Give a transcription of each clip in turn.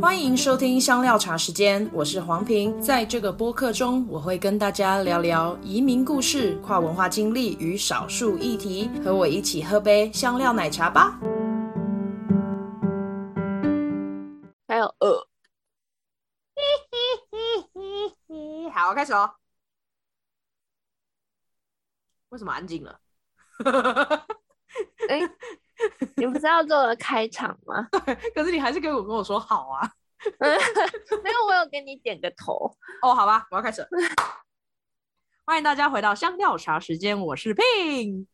欢迎收听香料茶时间，我是黄平。在这个播客中，我会跟大家聊聊移民故事、跨文化经历与少数议题。和我一起喝杯香料奶茶吧。还有呃，好，开始哦。为什么安静了？哎、欸。你不是要做了开场吗？对，可是你还是跟我跟我说好啊。没有，我有给你点个头。哦，好吧，我要开始了。欢迎大家回到香料茶时间，我是 Pin。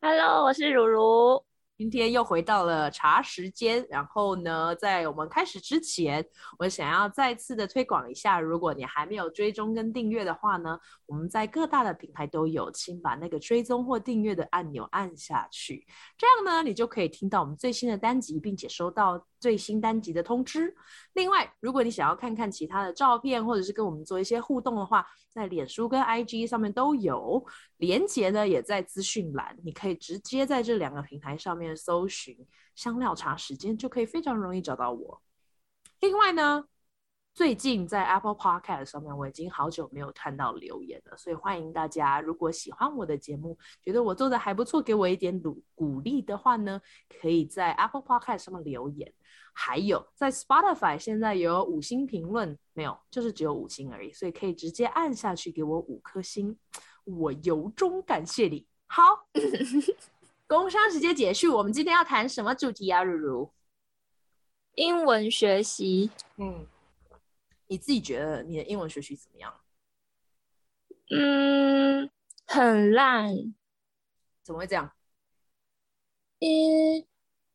Hello，我是如如。今天又回到了茶时间，然后呢，在我们开始之前，我想要再次的推广一下，如果你还没有追踪跟订阅的话呢，我们在各大的平台都有，请把那个追踪或订阅的按钮按下去，这样呢，你就可以听到我们最新的单集，并且收到最新单集的通知。另外，如果你想要看看其他的照片，或者是跟我们做一些互动的话，在脸书跟 IG 上面都有连接呢，也在资讯栏，你可以直接在这两个平台上面搜寻“香料茶时间”，就可以非常容易找到我。另外呢，最近在 Apple Podcast 上面，我已经好久没有看到留言了，所以欢迎大家，如果喜欢我的节目，觉得我做的还不错，给我一点鼓鼓励的话呢，可以在 Apple Podcast 上面留言。还有在 Spotify 现在有五星评论，没有，就是只有五星而已，所以可以直接按下去给我五颗星，我由衷感谢你。好，工商时间结束，我们今天要谈什么主题啊？如如，英文学习。嗯，你自己觉得你的英文学习怎么样？嗯，很烂。怎么会这样？因。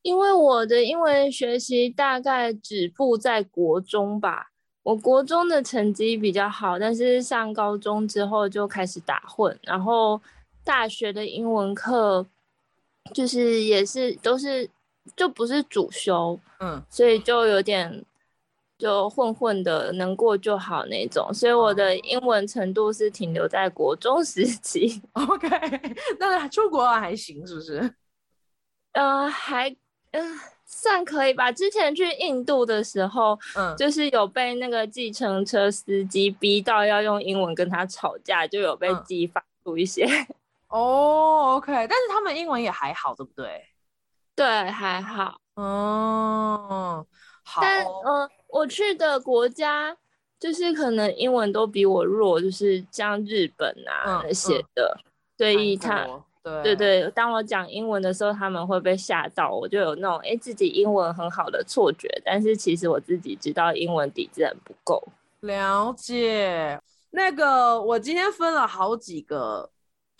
因为我的英文学习大概止步在国中吧，我国中的成绩比较好，但是上高中之后就开始打混，然后大学的英文课就是也是都是就不是主修，嗯，所以就有点就混混的，能过就好那种，所以我的英文程度是停留在国中时期。OK，那出国还行是不是？嗯、呃，还。嗯，算可以吧。之前去印度的时候，嗯，就是有被那个计程车司机逼到要用英文跟他吵架，就有被激发出一些。哦，OK，但是他们英文也还好，对不对？对，还好。嗯，好。但嗯、呃，我去的国家就是可能英文都比我弱，就是像日本啊那些的，所以他。对对对，当我讲英文的时候，他们会被吓到，我就有那种哎自己英文很好的错觉，但是其实我自己知道英文底子很不够。了解，那个我今天分了好几个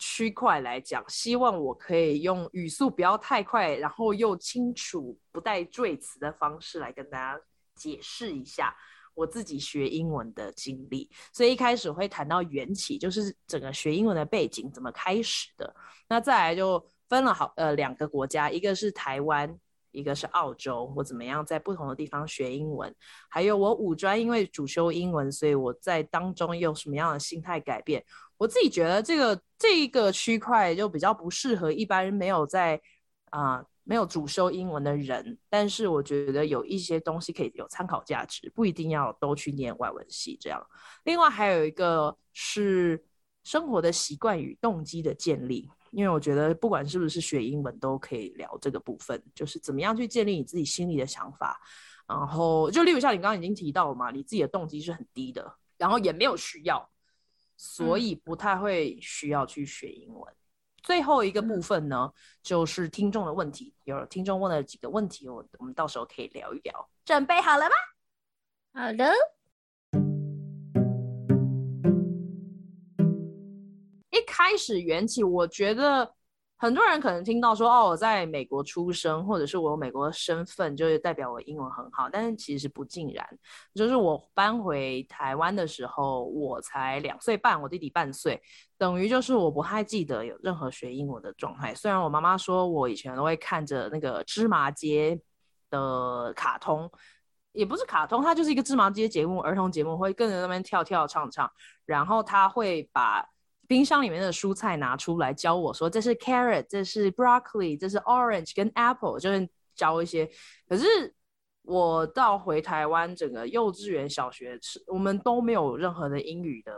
区块来讲，希望我可以用语速不要太快，然后又清楚不带赘词的方式来跟大家解释一下。我自己学英文的经历，所以一开始会谈到缘起，就是整个学英文的背景怎么开始的。那再来就分了好呃两个国家，一个是台湾，一个是澳洲。我怎么样在不同的地方学英文？还有我五专因为主修英文，所以我在当中有什么样的心态改变？我自己觉得这个这一个区块就比较不适合一般没有在啊。呃没有主修英文的人，但是我觉得有一些东西可以有参考价值，不一定要都去念外文系这样。另外还有一个是生活的习惯与动机的建立，因为我觉得不管是不是学英文都可以聊这个部分，就是怎么样去建立你自己心里的想法。然后就例如像你刚刚已经提到了嘛，你自己的动机是很低的，然后也没有需要，所以不太会需要去学英文。最后一个部分呢，就是听众的问题。有听众问了几个问题，我我们到时候可以聊一聊。准备好了吗？好的。一开始缘起，我觉得。很多人可能听到说，哦，我在美国出生，或者是我有美国身份，就是代表我英文很好。但是其实不尽然，就是我搬回台湾的时候，我才两岁半，我弟弟半岁，等于就是我不太记得有任何学英文的状态。虽然我妈妈说我以前都会看着那个芝麻街的卡通，也不是卡通，它就是一个芝麻街节目，儿童节目，会跟着那边跳跳唱唱，然后他会把。冰箱里面的蔬菜拿出来教我说，这是 carrot，这是 broccoli，这是 orange 跟 apple，就是教一些。可是我到回台湾，整个幼稚园、小学是，我们都没有任何的英语的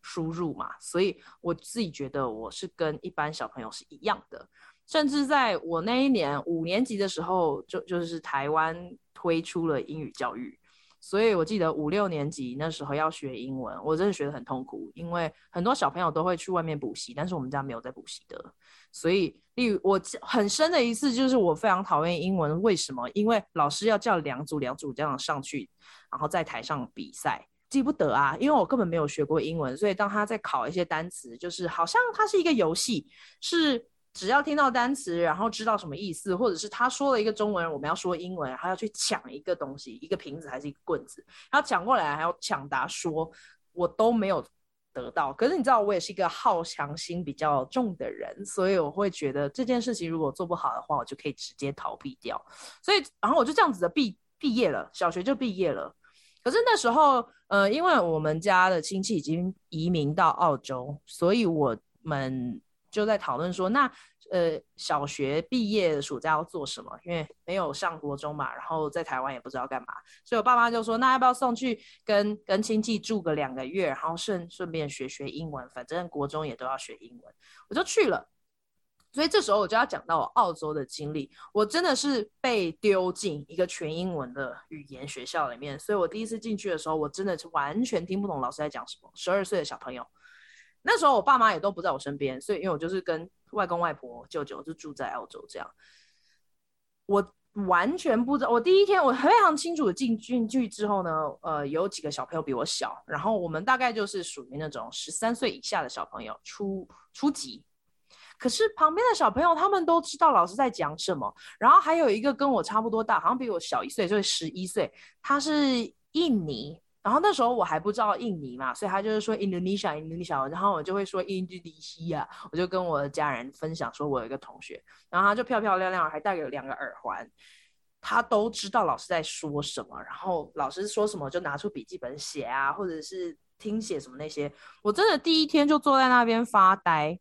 输入嘛，所以我自己觉得我是跟一般小朋友是一样的。甚至在我那一年五年级的时候，就就是台湾推出了英语教育，所以我记得五六年级那时候要学英文，我真的学得很痛苦，因为很多小朋友都会去外面补习，但是我们家没有在补习的，所以例如我很深的一次就是我非常讨厌英文，为什么？因为老师要叫两组两组这样上去，然后在台上比赛，记不得啊，因为我根本没有学过英文，所以当他在考一些单词，就是好像它是一个游戏，是。只要听到单词，然后知道什么意思，或者是他说了一个中文，我们要说英文，还要去抢一个东西，一个瓶子还是一个棍子，然后抢过来还要抢答说，我都没有得到。可是你知道，我也是一个好强心比较重的人，所以我会觉得这件事情如果做不好的话，我就可以直接逃避掉。所以，然后我就这样子的毕毕业了，小学就毕业了。可是那时候，呃，因为我们家的亲戚已经移民到澳洲，所以我们。就在讨论说，那呃，小学毕业的暑假要做什么？因为没有上国中嘛，然后在台湾也不知道干嘛，所以我爸妈就说，那要不要送去跟跟亲戚住个两个月，然后顺顺便学学英文，反正国中也都要学英文，我就去了。所以这时候我就要讲到我澳洲的经历，我真的是被丢进一个全英文的语言学校里面，所以我第一次进去的时候，我真的是完全听不懂老师在讲什么。十二岁的小朋友。那时候我爸妈也都不在我身边，所以因为我就是跟外公外婆、舅舅就住在澳洲这样，我完全不知道。我第一天我非常清楚的进进去之后呢，呃，有几个小朋友比我小，然后我们大概就是属于那种十三岁以下的小朋友，初初级。可是旁边的小朋友他们都知道老师在讲什么，然后还有一个跟我差不多大，好像比我小一岁，就是十一岁，他是印尼。然后那时候我还不知道印尼嘛，所以他就是说 Indonesia，Indonesia，然后我就会说印度尼西亚，我就跟我的家人分享说，我有一个同学，然后他就漂漂亮亮，还戴了两个耳环，他都知道老师在说什么，然后老师说什么就拿出笔记本写啊，或者是听写什么那些，我真的第一天就坐在那边发呆。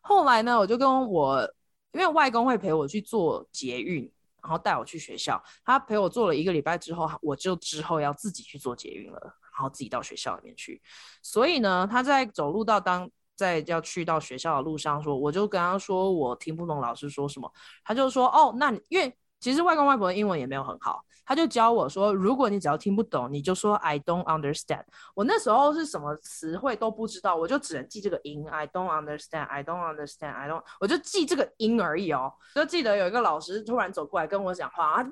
后来呢，我就跟我因为外公会陪我去坐捷运。然后带我去学校，他陪我做了一个礼拜之后，我就之后要自己去做捷运了，然后自己到学校里面去。所以呢，他在走路到当在要去到学校的路上说，我就跟他说我听不懂老师说什么，他就说哦，那你因为其实外公外婆的英文也没有很好。他就教我说，如果你只要听不懂，你就说 I don't understand。我那时候是什么词汇都不知道，我就只能记这个音 I don't understand，I don't understand，I don't，我就记这个音而已哦。就记得有一个老师突然走过来跟我讲话啊，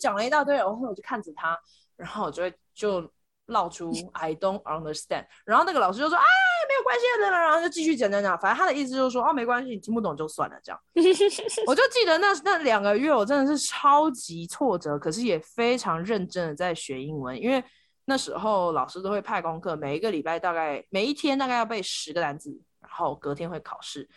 讲了一大堆，然后我就看着他，然后我就会就。闹出 I don't understand，然后那个老师就说，啊，没有关系的，然后就继续讲讲讲，反正他的意思就是说，哦，没关系，你听不懂就算了，这样。我就记得那那两个月，我真的是超级挫折，可是也非常认真的在学英文，因为那时候老师都会派功课，每一个礼拜大概每一天大概要背十个单词，然后隔天会考试。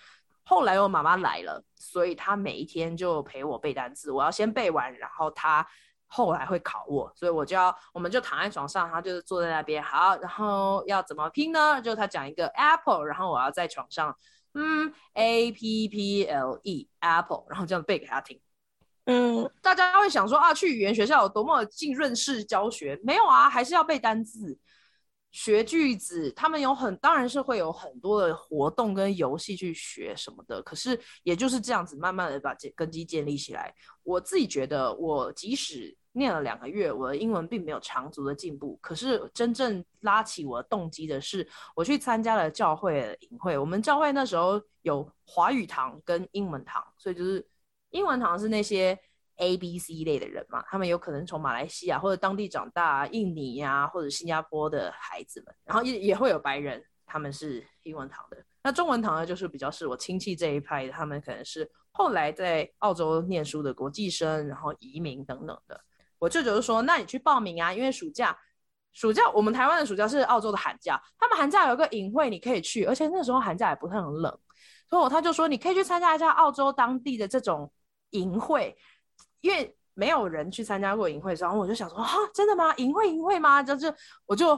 后来我妈妈来了，所以她每一天就陪我背单词，我要先背完，然后她。后来会考我，所以我就要，我们就躺在床上，他就是坐在那边，好，然后要怎么拼呢？就他讲一个 apple，然后我要在床上，嗯，a p p l e apple，然后这样背给他听。嗯，大家会想说啊，去语言学校有多么浸润式教学？没有啊，还是要背单字、学句子。他们有很，当然是会有很多的活动跟游戏去学什么的。可是也就是这样子，慢慢的把根基建立起来。我自己觉得，我即使念了两个月，我的英文并没有长足的进步。可是真正拉起我的动机的是，我去参加了教会的营会。我们教会那时候有华语堂跟英文堂，所以就是英文堂是那些 A、B、C 类的人嘛，他们有可能从马来西亚或者当地长大，印尼呀、啊、或者新加坡的孩子们，然后也也会有白人，他们是英文堂的。那中文堂呢，就是比较是我亲戚这一派的，他们可能是后来在澳洲念书的国际生，然后移民等等的。我舅舅就说：“那你去报名啊，因为暑假，暑假我们台湾的暑假是澳洲的寒假，他们寒假有个营会，你可以去，而且那时候寒假也不是很冷，所以他就说你可以去参加一下澳洲当地的这种营会，因为没有人去参加过营会，然后我就想说啊，真的吗？营会营会吗？就就我就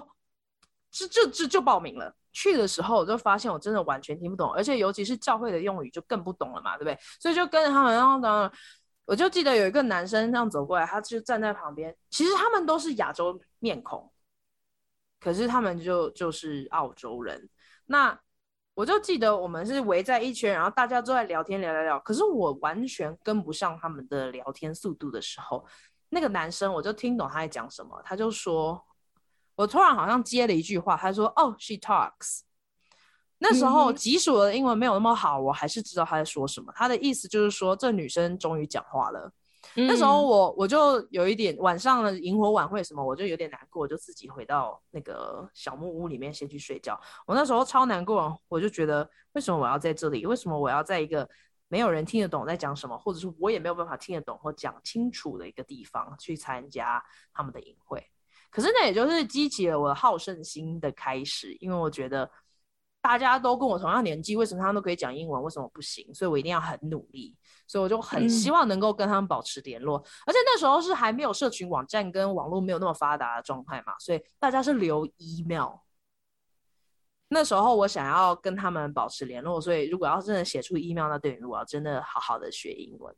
就就就就报名了。去的时候我就发现我真的完全听不懂，而且尤其是教会的用语就更不懂了嘛，对不对？所以就跟着他们，然后呢。”我就记得有一个男生这样走过来，他就站在旁边。其实他们都是亚洲面孔，可是他们就就是澳洲人。那我就记得我们是围在一圈，然后大家都在聊天，聊聊聊。可是我完全跟不上他们的聊天速度的时候，那个男生我就听懂他在讲什么。他就说，我突然好像接了一句话，他说：“哦，she talks。”那时候，即使我的英文没有那么好，我还是知道他在说什么。他的意思就是说，这女生终于讲话了。嗯、那时候我我就有一点晚上的萤火晚会什么，我就有点难过，我就自己回到那个小木屋里面先去睡觉。我那时候超难过，我就觉得为什么我要在这里？为什么我要在一个没有人听得懂在讲什么，或者是我也没有办法听得懂或讲清楚的一个地方去参加他们的营会？可是那也就是激起了我的好胜心的开始，因为我觉得。大家都跟我同样年纪，为什么他们都可以讲英文，为什么不行？所以我一定要很努力，所以我就很希望能够跟他们保持联络。嗯、而且那时候是还没有社群网站跟网络没有那么发达的状态嘛，所以大家是留 email。那时候我想要跟他们保持联络，所以如果要真的写出 email，那等于我要真的好好的学英文。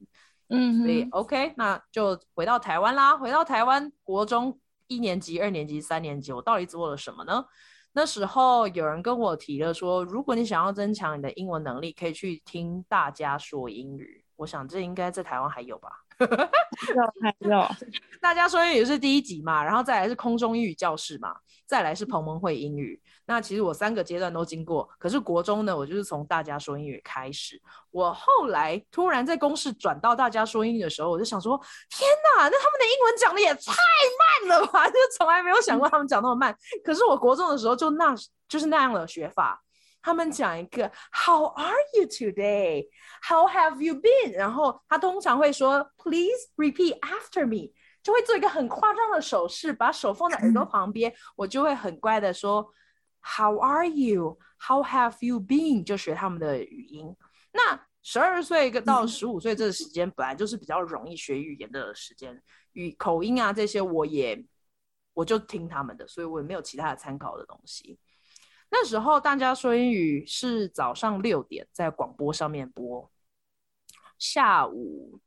嗯，所以 OK，那就回到台湾啦。回到台湾，国中一年级、二年级、三年级，我到底做了什么呢？那时候有人跟我提了说，如果你想要增强你的英文能力，可以去听大家说英语。我想这应该在台湾还有吧？有还有，大家说英语是第一集嘛，然后再来是空中英语教室嘛，再来是彭蒙会英语。那其实我三个阶段都经过，可是国中呢，我就是从大家说英语开始。我后来突然在公视转到大家说英语的时候，我就想说：天哪，那他们的英文讲的也太慢了吧！就从来没有想过他们讲那么慢。可是我国中的时候就那就是那样的学法，他们讲一个 How are you today? How have you been? 然后他通常会说 Please repeat after me，就会做一个很夸张的手势，把手放在耳朵旁边，嗯、我就会很乖的说。How are you? How have you been? 就学他们的语音。那十二岁到十五岁这个时间本来就是比较容易学语言的时间，语口音啊这些我也我就听他们的，所以我也没有其他的参考的东西。那时候大家说英语是早上六点在广播上面播，下午。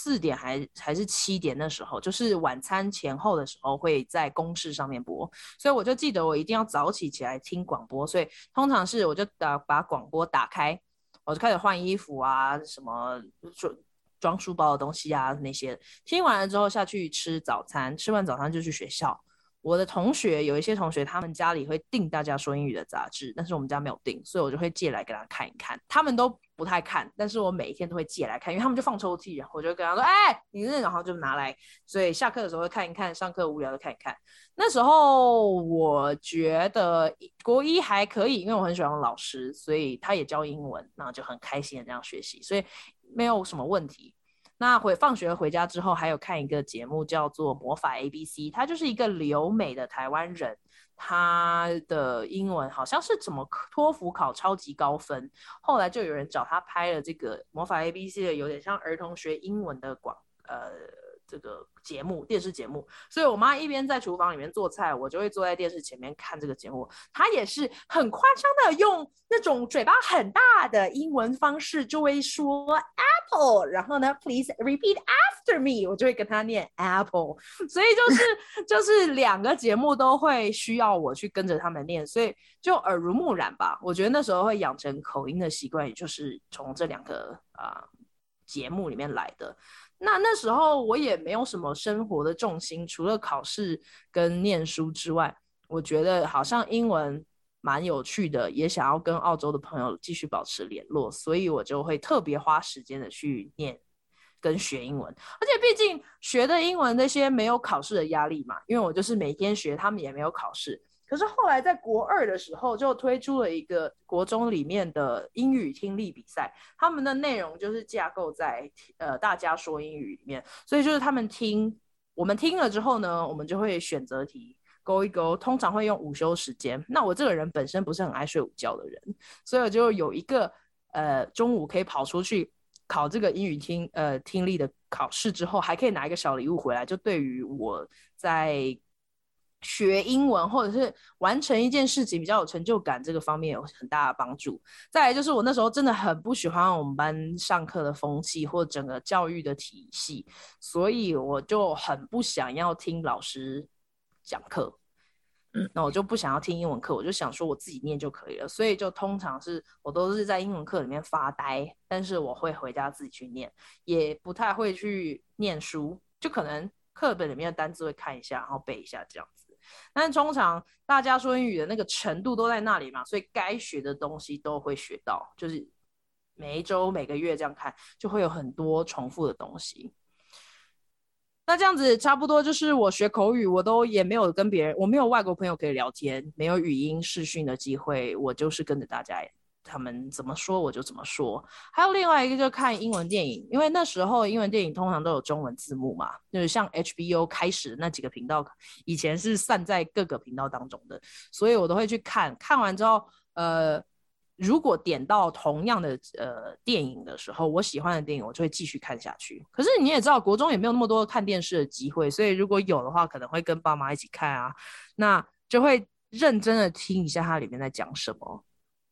四点还还是七点的时候，就是晚餐前后的时候，会在公视上面播，所以我就记得我一定要早起起来听广播，所以通常是我就打把广播打开，我就开始换衣服啊，什么装装书包的东西啊那些，听完了之后下去吃早餐，吃完早餐就去学校。我的同学有一些同学，他们家里会订大家说英语的杂志，但是我们家没有订，所以我就会借来给他看一看。他们都不太看，但是我每一天都会借来看，因为他们就放抽屉，然后我就跟他说：“哎、你那，然后就拿来。”所以下课的时候会看一看，上课无聊的看一看。那时候我觉得国一还可以，因为我很喜欢老师，所以他也教英文，那就很开心的这样学习，所以没有什么问题。那回放学回家之后，还有看一个节目叫做《魔法 ABC》，他就是一个留美的台湾人，他的英文好像是怎么托福考超级高分，后来就有人找他拍了这个《魔法 ABC》的，有点像儿童学英文的广呃。这个节目，电视节目，所以我妈一边在厨房里面做菜，我就会坐在电视前面看这个节目。她也是很夸张的，用那种嘴巴很大的英文方式，就会说 apple，然后呢，please repeat after me，我就会跟她念 apple。所以就是就是两个节目都会需要我去跟着他们念，所以就耳濡目染吧。我觉得那时候会养成口音的习惯，也就是从这两个啊、呃、节目里面来的。那那时候我也没有什么生活的重心，除了考试跟念书之外，我觉得好像英文蛮有趣的，也想要跟澳洲的朋友继续保持联络，所以我就会特别花时间的去念跟学英文。而且毕竟学的英文那些没有考试的压力嘛，因为我就是每天学，他们也没有考试。可是后来在国二的时候，就推出了一个国中里面的英语听力比赛，他们的内容就是架构在呃大家说英语里面，所以就是他们听，我们听了之后呢，我们就会选择题勾一勾，通常会用午休时间。那我这个人本身不是很爱睡午觉的人，所以我就有一个呃中午可以跑出去考这个英语听呃听力的考试之后，还可以拿一个小礼物回来，就对于我在。学英文或者是完成一件事情比较有成就感，这个方面有很大的帮助。再来就是我那时候真的很不喜欢我们班上课的风气或整个教育的体系，所以我就很不想要听老师讲课。嗯，那我就不想要听英文课，我就想说我自己念就可以了。所以就通常是我都是在英文课里面发呆，但是我会回家自己去念，也不太会去念书，就可能课本里面的单字会看一下，然后背一下这样。但通常大家说英语的那个程度都在那里嘛，所以该学的东西都会学到，就是每一周、每个月这样看，就会有很多重复的东西。那这样子差不多就是我学口语，我都也没有跟别人，我没有外国朋友可以聊天，没有语音视讯的机会，我就是跟着大家。他们怎么说我就怎么说。还有另外一个就看英文电影，因为那时候英文电影通常都有中文字幕嘛，就是像 HBO 开始那几个频道，以前是散在各个频道当中的，所以我都会去看。看完之后，呃，如果点到同样的呃电影的时候，我喜欢的电影，我就会继续看下去。可是你也知道，国中也没有那么多看电视的机会，所以如果有的话，可能会跟爸妈一起看啊，那就会认真的听一下它里面在讲什么。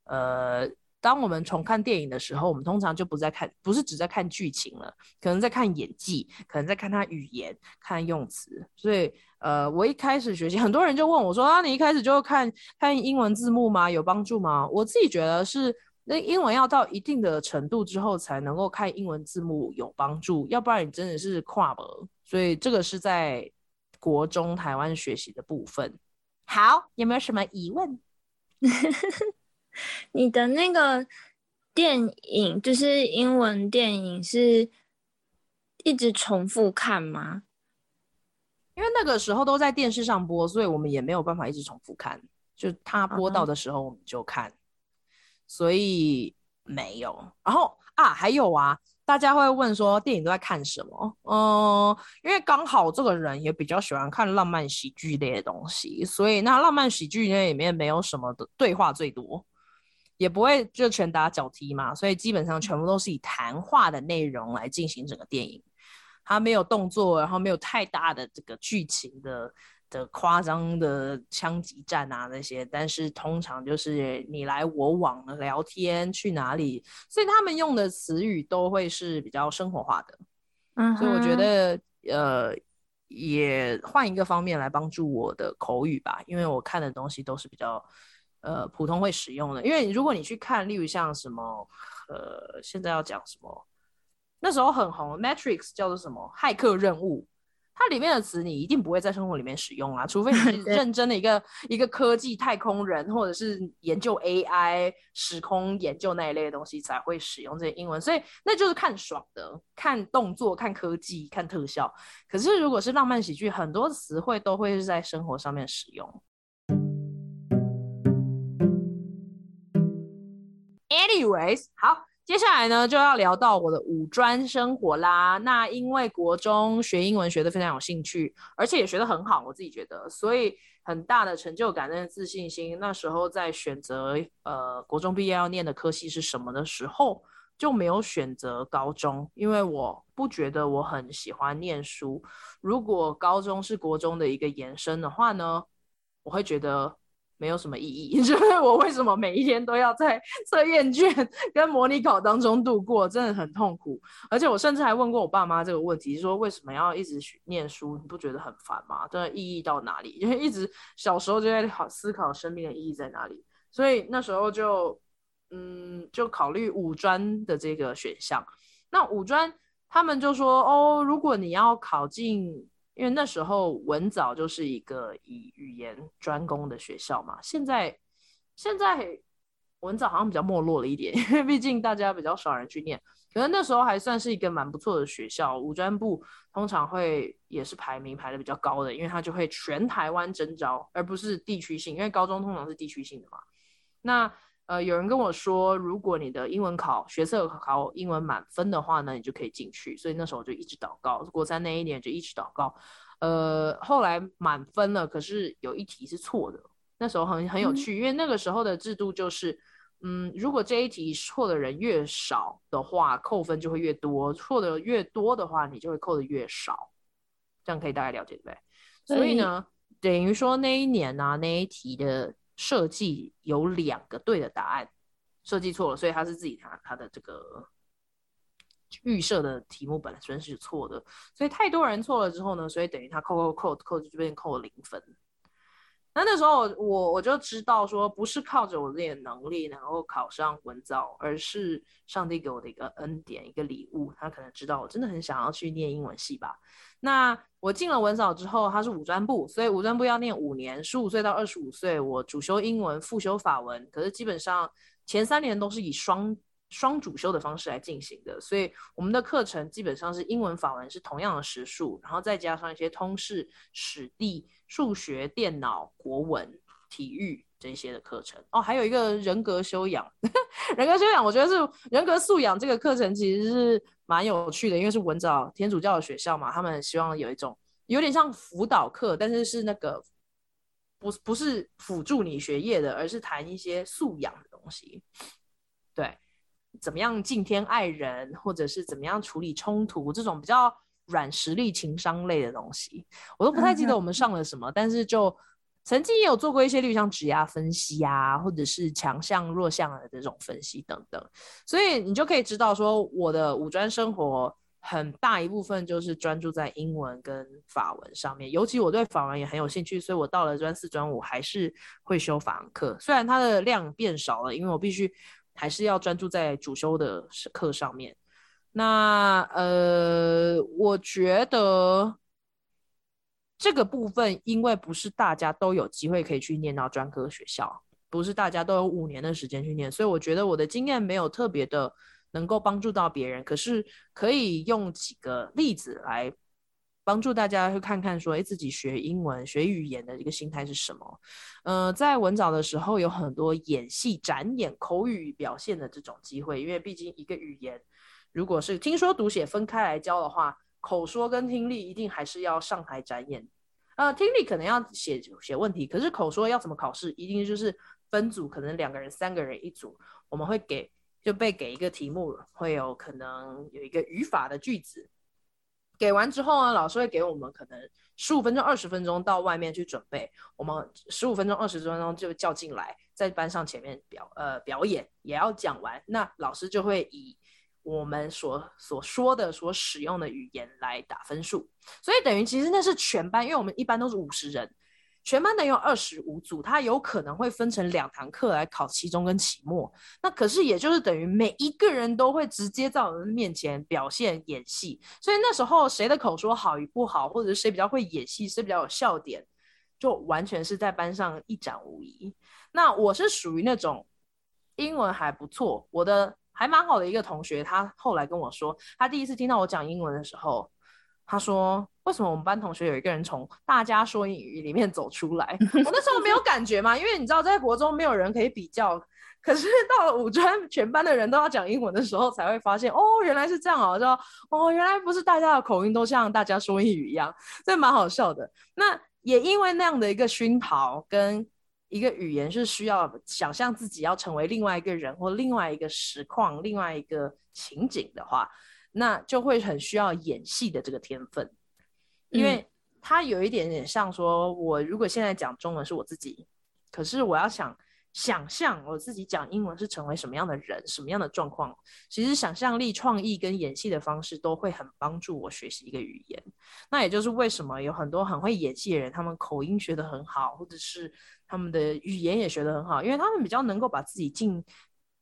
呃，当我们重看电影的时候，我们通常就不再看，不是只在看剧情了，可能在看演技，可能在看他语言、看用词。所以，呃，我一开始学习，很多人就问我说：“啊，你一开始就看看英文字幕吗？有帮助吗？”我自己觉得是，那英文要到一定的程度之后才能够看英文字幕有帮助，要不然你真的是跨了。所以，这个是在国中台湾学习的部分。好，有没有什么疑问？你的那个电影，就是英文电影，是一直重复看吗？因为那个时候都在电视上播，所以我们也没有办法一直重复看。就他播到的时候，我们就看，uh -huh. 所以没有。然后啊，还有啊，大家会问说电影都在看什么？嗯，因为刚好这个人也比较喜欢看浪漫喜剧类的东西，所以那浪漫喜剧那里面没有什么的对话最多。也不会就拳打脚踢嘛，所以基本上全部都是以谈话的内容来进行整个电影，它没有动作，然后没有太大的这个剧情的的夸张的枪击战啊那些，但是通常就是你来我往的聊天，去哪里，所以他们用的词语都会是比较生活化的，嗯，所以我觉得呃也换一个方面来帮助我的口语吧，因为我看的东西都是比较。呃，普通会使用的，因为如果你去看，例如像什么，呃，现在要讲什么，那时候很红，Matrix 叫做什么骇客任务，它里面的词你一定不会在生活里面使用啊，除非你是 认真的一个一个科技太空人，或者是研究 AI 时空研究那一类的东西才会使用这些英文，所以那就是看爽的，看动作，看科技，看特效。可是如果是浪漫喜剧，很多词汇都会是在生活上面使用。以为好，接下来呢就要聊到我的五专生活啦。那因为国中学英文学得非常有兴趣，而且也学得很好，我自己觉得，所以很大的成就感跟自信心。那时候在选择呃国中毕业要念的科系是什么的时候，就没有选择高中，因为我不觉得我很喜欢念书。如果高中是国中的一个延伸的话呢，我会觉得。没有什么意义，就是我为什么每一天都要在测验卷跟模拟考当中度过，真的很痛苦。而且我甚至还问过我爸妈这个问题，说为什么要一直念书？你不觉得很烦吗？真的意义到哪里？因为一直小时候就在考思考生命的意义在哪里，所以那时候就嗯，就考虑五专的这个选项。那五专他们就说哦，如果你要考进。因为那时候文藻就是一个以语言专攻的学校嘛，现在现在文藻好像比较没落了一点，因为毕竟大家比较少人去念。可能那时候还算是一个蛮不错的学校，五专部通常会也是排名排的比较高的，因为它就会全台湾征招，而不是地区性，因为高中通常是地区性的嘛。那呃，有人跟我说，如果你的英文考学测考英文满分的话呢，你就可以进去。所以那时候我就一直祷告，国三那一年就一直祷告。呃，后来满分了，可是有一题是错的。那时候很很有趣，嗯，因为那个时候的制度就是，嗯，如果这一题错的人越少的话，扣分就会越多；错的越多的话，你就会扣的越少。这样可以大概了解对不对？所以呢，等于说那一年呢、啊，那一题的设计有两个对的答案，设计错了，所以他是自己他他的这个预设的题目本身是错的，所以太多人错了之后呢，所以等于他扣扣扣扣就变扣了零分。那那时候我我就知道说，不是靠着我自己的能力能够考上文藻，而是上帝给我的一个恩典，一个礼物。他可能知道我真的很想要去念英文系吧。那我进了文藻之后，他是五专部，所以五专部要念五年，十五岁到二十五岁，我主修英文，副修法文。可是基本上前三年都是以双双主修的方式来进行的，所以我们的课程基本上是英文、法文是同样的时数，然后再加上一些通识、史地。数学、电脑、国文、体育这些的课程哦，还有一个人格修养，人格修养，我觉得是人格素养这个课程其实是蛮有趣的，因为是文藻天主教的学校嘛，他们希望有一种有点像辅导课，但是是那个不不是辅助你学业的，而是谈一些素养的东西，对，怎么样敬天爱人，或者是怎么样处理冲突这种比较。软实力、情商类的东西，我都不太记得我们上了什么，但是就曾经也有做过一些，例如像职涯分析啊，或者是强项、弱项的这种分析等等。所以你就可以知道说，我的五专生活很大一部分就是专注在英文跟法文上面，尤其我对法文也很有兴趣，所以我到了专四、专五还是会修法文课，虽然它的量变少了，因为我必须还是要专注在主修的课上面。那呃，我觉得这个部分，因为不是大家都有机会可以去念到专科学校，不是大家都有五年的时间去念，所以我觉得我的经验没有特别的能够帮助到别人。可是可以用几个例子来帮助大家去看看，说，哎，自己学英文、学语言的一个心态是什么？呃，在文藻的时候有很多演戏、展演、口语表现的这种机会，因为毕竟一个语言。如果是听说读写分开来教的话，口说跟听力一定还是要上台展演。呃，听力可能要写写问题，可是口说要怎么考试，一定就是分组，可能两个人、三个人一组，我们会给就被给一个题目，会有可能有一个语法的句子，给完之后呢，老师会给我们可能十五分钟、二十分钟到外面去准备，我们十五分钟、二十分钟就叫进来，在班上前面表呃表演也要讲完，那老师就会以。我们所所说的、所使用的语言来打分数，所以等于其实那是全班，因为我们一般都是五十人，全班等于有二十五组，它有可能会分成两堂课来考期中跟期末。那可是也就是等于每一个人都会直接在我们面前表现演戏，所以那时候谁的口说好与不好，或者是谁比较会演戏，谁比较有笑点，就完全是在班上一展无遗。那我是属于那种英文还不错，我的。还蛮好的一个同学，他后来跟我说，他第一次听到我讲英文的时候，他说：“为什么我们班同学有一个人从大家说英语里面走出来？” 我那时候没有感觉嘛，因为你知道，在国中没有人可以比较。可是到了五专，全班的人都要讲英文的时候，才会发现，哦，原来是这样哦，就哦，原来不是大家的口音都像大家说英语一样，这蛮好笑的。那也因为那样的一个熏陶跟。一个语言是需要想象自己要成为另外一个人或另外一个实况、另外一个情景的话，那就会很需要演戏的这个天分，因为它有一点点像说，我如果现在讲中文是我自己，可是我要想。想象我自己讲英文是成为什么样的人，什么样的状况，其实想象力、创意跟演戏的方式都会很帮助我学习一个语言。那也就是为什么有很多很会演戏的人，他们口音学得很好，或者是他们的语言也学得很好，因为他们比较能够把自己进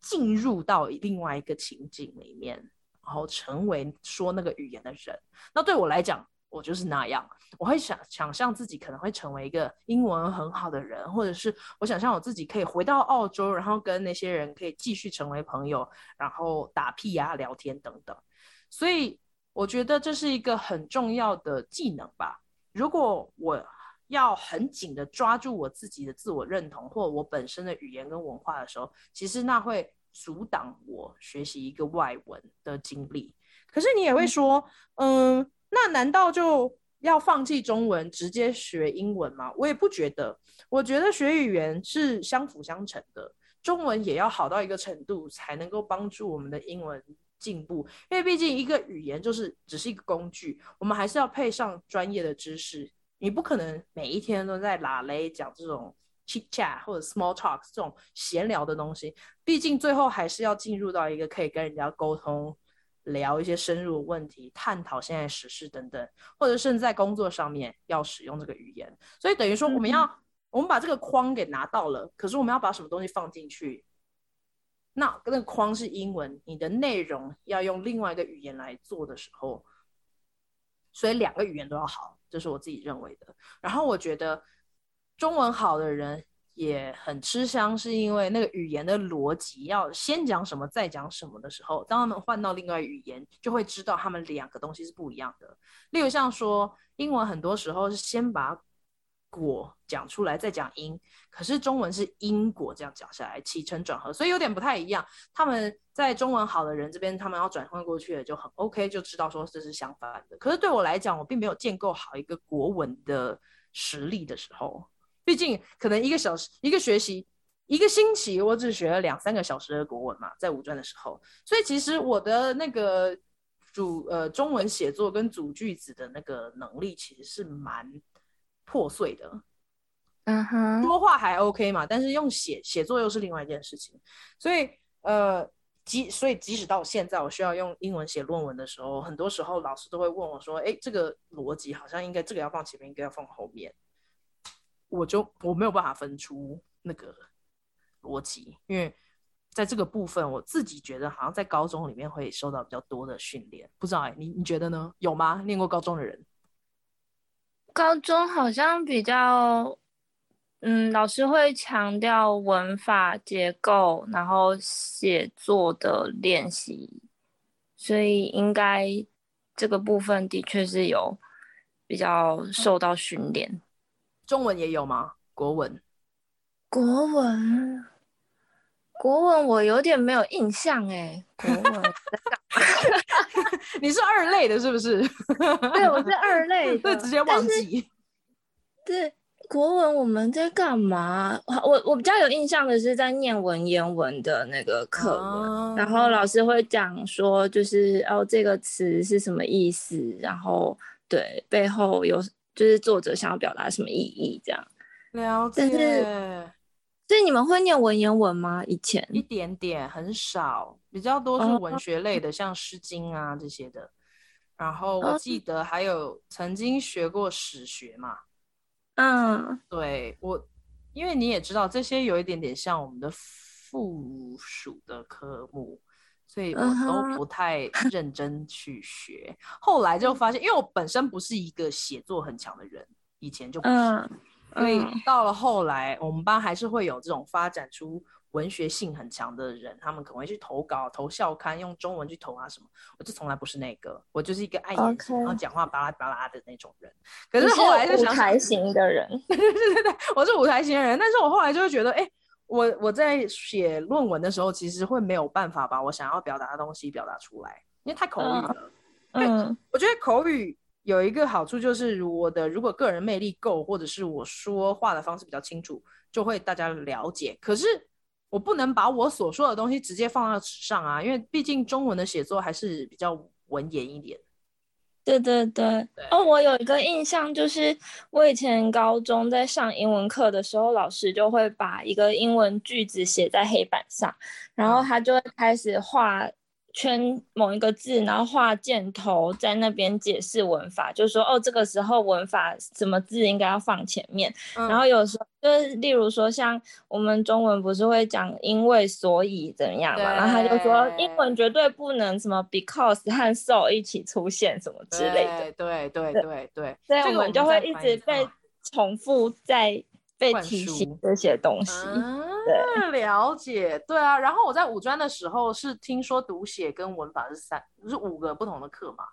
进入到另外一个情景里面，然后成为说那个语言的人。那对我来讲，我就是那样，我会想想象自己可能会成为一个英文很好的人，或者是我想象我自己可以回到澳洲，然后跟那些人可以继续成为朋友，然后打屁呀、聊天等等。所以我觉得这是一个很重要的技能吧。如果我要很紧的抓住我自己的自我认同，或我本身的语言跟文化的时候，其实那会阻挡我学习一个外文的经历。可是你也会说，嗯。嗯那难道就要放弃中文，直接学英文吗？我也不觉得。我觉得学语言是相辅相成的，中文也要好到一个程度，才能够帮助我们的英文进步。因为毕竟一个语言就是只是一个工具，我们还是要配上专业的知识。你不可能每一天都在拉雷讲这种 chit chat 或者 small talk 这种闲聊的东西，毕竟最后还是要进入到一个可以跟人家沟通。聊一些深入的问题，探讨现在时事等等，或者甚至在工作上面要使用这个语言，所以等于说我们要、嗯、我们把这个框给拿到了，可是我们要把什么东西放进去？那那个框是英文，你的内容要用另外一个语言来做的时候，所以两个语言都要好，这是我自己认为的。然后我觉得中文好的人。也很吃香，是因为那个语言的逻辑要先讲什么再讲什么的时候，当他们换到另外语言，就会知道他们两个东西是不一样的。例如像说英文，很多时候是先把果讲出来再讲因，可是中文是因果这样讲下来，起承转合，所以有点不太一样。他们在中文好的人这边，他们要转换过去的就很 OK，就知道说这是相反的。可是对我来讲，我并没有建构好一个国文的实力的时候。毕竟，可能一个小时、一个学习、一个星期，我只学了两三个小时的国文嘛，在五专的时候。所以，其实我的那个主呃中文写作跟组句子的那个能力，其实是蛮破碎的。嗯哼，说话还 OK 嘛，但是用写写作又是另外一件事情。所以，呃，即所以即使到现在，我需要用英文写论文的时候，很多时候老师都会问我说：“哎，这个逻辑好像应该这个要放前面，应该要放后面。”我就我没有办法分出那个逻辑，因为在这个部分，我自己觉得好像在高中里面会受到比较多的训练，不知道哎，你你觉得呢？有吗？念过高中的人？高中好像比较，嗯，老师会强调文法结构，然后写作的练习，所以应该这个部分的确是有比较受到训练。中文也有吗？国文，国文，国文，我有点没有印象哎。国文，你是二类的，是不是？对，我是二类，对，直接忘记。对，国文我们在干嘛？我我比较有印象的是在念文言文的那个课文，啊、然后老师会讲说，就是哦，这个词是什么意思，然后对背后有。就是作者想要表达什么意义，这样了解。但是，所以你们会念文言文吗？以前一点点，很少，比较多是文学类的，哦、像《诗经》啊这些的。然后我记得还有曾经学过史学嘛。嗯，对我，因为你也知道，这些有一点点像我们的附属的科目。所以我都不太 认真去学，后来就发现，因为我本身不是一个写作很强的人，以前就不是，所以到了后来，我们班还是会有这种发展出文学性很强的人，他们可能会去投稿、投校刊，用中文去投啊什么。我就从来不是那个，我就是一个爱演戏，然后讲话巴拉巴拉的那种人。可是后来就想，舞台型的人，对对对对，我是舞台型的人，但是我后来就会觉得，哎。我我在写论文的时候，其实会没有办法把我想要表达的东西表达出来，因为太口语了。嗯，我觉得口语有一个好处就是，我的如果个人魅力够，或者是我说话的方式比较清楚，就会大家了解。可是我不能把我所说的东西直接放到纸上啊，因为毕竟中文的写作还是比较文言一点。对对对，对哦，我有一个印象，就是我以前高中在上英文课的时候，老师就会把一个英文句子写在黑板上，然后他就会开始画。圈某一个字，然后画箭头在那边解释文法，就是说哦，这个时候文法什么字应该要放前面。嗯、然后有时候就是，例如说像我们中文不是会讲因为所以怎么样嘛，然后他就说英文绝对不能什么 because 和 so 一起出现什么之类的。对对对对对，所以我们就会一直被重复在。被提醒这些东西，对，了解，对啊。然后我在五专的时候是听说读写跟文法是三，是五个不同的课嘛，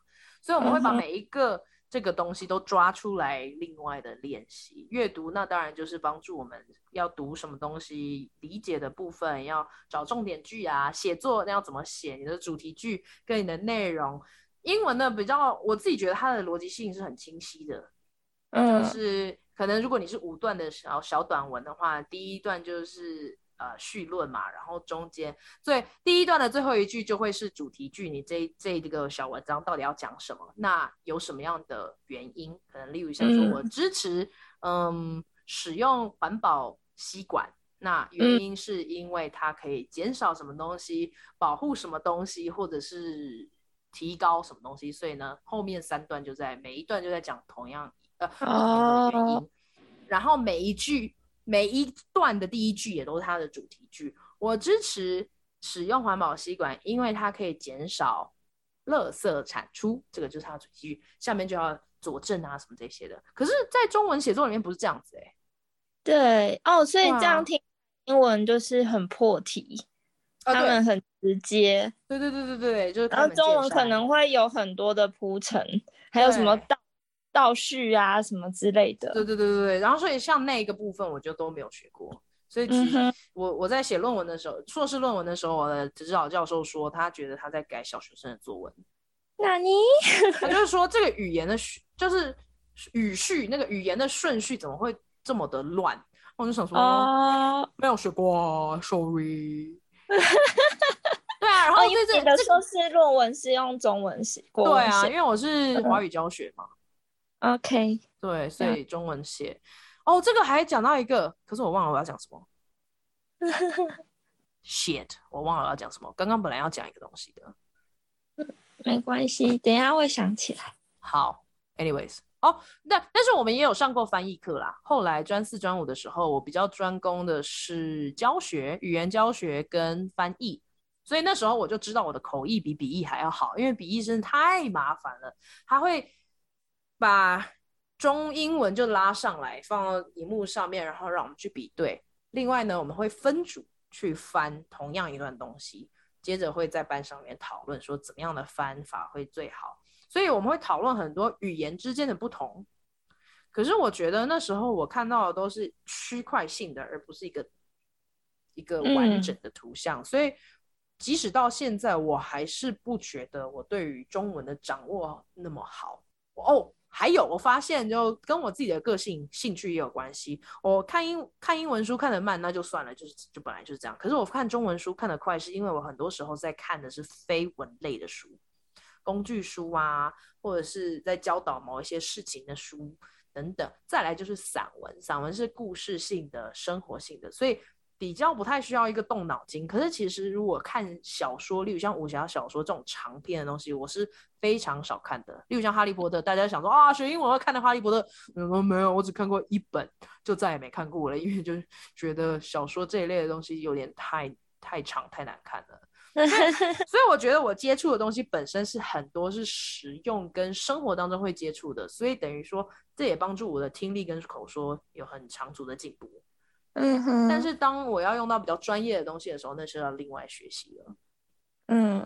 所以我们会把每一个这个东西都抓出来，另外的练习阅读。那当然就是帮助我们要读什么东西，理解的部分要找重点句啊，写作那要怎么写，你的主题句跟你的内容。英文呢比较，我自己觉得它的逻辑性是很清晰的，嗯，就是。可能如果你是五段的小小短文的话，第一段就是呃绪论嘛，然后中间最第一段的最后一句就会是主题句，你这这个小文章到底要讲什么？那有什么样的原因？可能例如像说我支持嗯，嗯使用环保吸管，那原因是因为它可以减少什么东西，保护什么东西，或者是提高什么东西，所以呢后面三段就在每一段就在讲同样呃不同的原因。然后每一句每一段的第一句也都是它的主题句。我支持使用环保吸管，因为它可以减少垃圾产出。这个就是它的主题句。下面就要佐证啊什么这些的。可是，在中文写作里面不是这样子哎、欸。对哦，所以这样听英文就是很破题，啊、他们很直接。对对对对对，就是。然后中文可能会有很多的铺陈，还有什么道。倒叙啊，什么之类的。对对对对对，然后所以像那个部分，我就都没有学过。所以其实我、嗯、我在写论文的时候，硕士论文的时候，我的指导教授说，他觉得他在改小学生的作文。那你？他就是说这个语言的序，就是语序那个语言的顺序怎么会这么的乱？我就想说，哦、没有学过，sorry。对啊，然后因为这、哦、你的硕士论文是用中文写过。对啊，因为我是华语教学嘛。OK，对，所以中文写。哦，这个还讲到一个，可是我忘了我要讲什么。Shit，我忘了我要讲什么。刚刚本来要讲一个东西的。没关系，等一下会想起来。好，anyways，哦，那但是我们也有上过翻译课啦。后来专四专五的时候，我比较专攻的是教学、语言教学跟翻译，所以那时候我就知道我的口译比笔译还要好，因为笔译真的太麻烦了，它会。把中英文就拉上来，放到荧幕上面，然后让我们去比对。另外呢，我们会分组去翻同样一段东西，接着会在班上面讨论说怎么样的翻法会最好。所以我们会讨论很多语言之间的不同。可是我觉得那时候我看到的都是区块性的，而不是一个一个完整的图像。嗯。所以即使到现在，我还是不觉得我对于中文的掌握那么好。哦。还有，我发现就跟我自己的个性、兴趣也有关系。我看英看英文书看得慢，那就算了，就是就本来就是这样。可是我看中文书看得快，是因为我很多时候在看的是非文类的书，工具书啊，或者是在教导某一些事情的书等等。再来就是散文，散文是故事性的、生活性的，所以。比较不太需要一个动脑筋，可是其实如果看小说，例如像武侠小说这种长篇的东西，我是非常少看的。例如像《哈利波特》，大家想说啊，学英文要看的《哈利波特》，嗯，没有，我只看过一本，就再也没看过了，因为就觉得小说这一类的东西有点太太长、太难看了。所以我觉得我接触的东西本身是很多是实用跟生活当中会接触的，所以等于说这也帮助我的听力跟口说有很长足的进步。嗯哼，但是当我要用到比较专业的东西的时候，那是要另外学习了。嗯，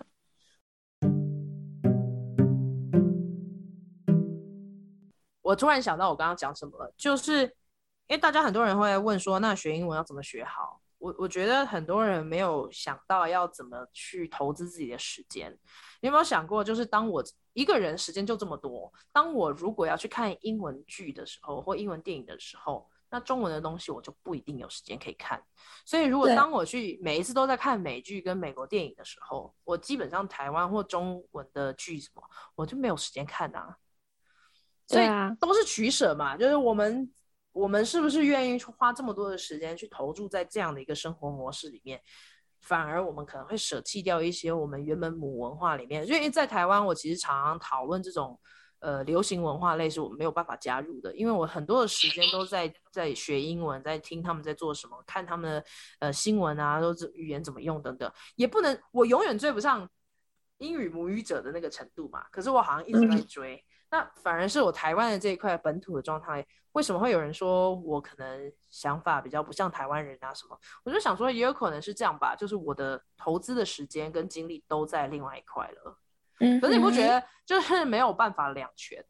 我突然想到我刚刚讲什么了，就是因为大家很多人会问说，那学英文要怎么学好？我我觉得很多人没有想到要怎么去投资自己的时间。你有没有想过，就是当我一个人时间就这么多，当我如果要去看英文剧的时候，或英文电影的时候，那中文的东西我就不一定有时间可以看，所以如果当我去每一次都在看美剧跟美国电影的时候，我基本上台湾或中文的剧什么，我就没有时间看啊。所以都是取舍嘛，就是我们我们是不是愿意去花这么多的时间去投注在这样的一个生活模式里面，反而我们可能会舍弃掉一些我们原本母文化里面，因为在台湾我其实常常讨论这种。呃，流行文化类是我没有办法加入的，因为我很多的时间都在在学英文，在听他们在做什么，看他们的呃新闻啊，都是语言怎么用等等，也不能我永远追不上英语母语者的那个程度嘛。可是我好像一直在追，嗯、那反而是我台湾的这一块本土的状态，为什么会有人说我可能想法比较不像台湾人啊什么？我就想说，也有可能是这样吧，就是我的投资的时间跟精力都在另外一块了。嗯，可是你不觉得就是没有办法两全？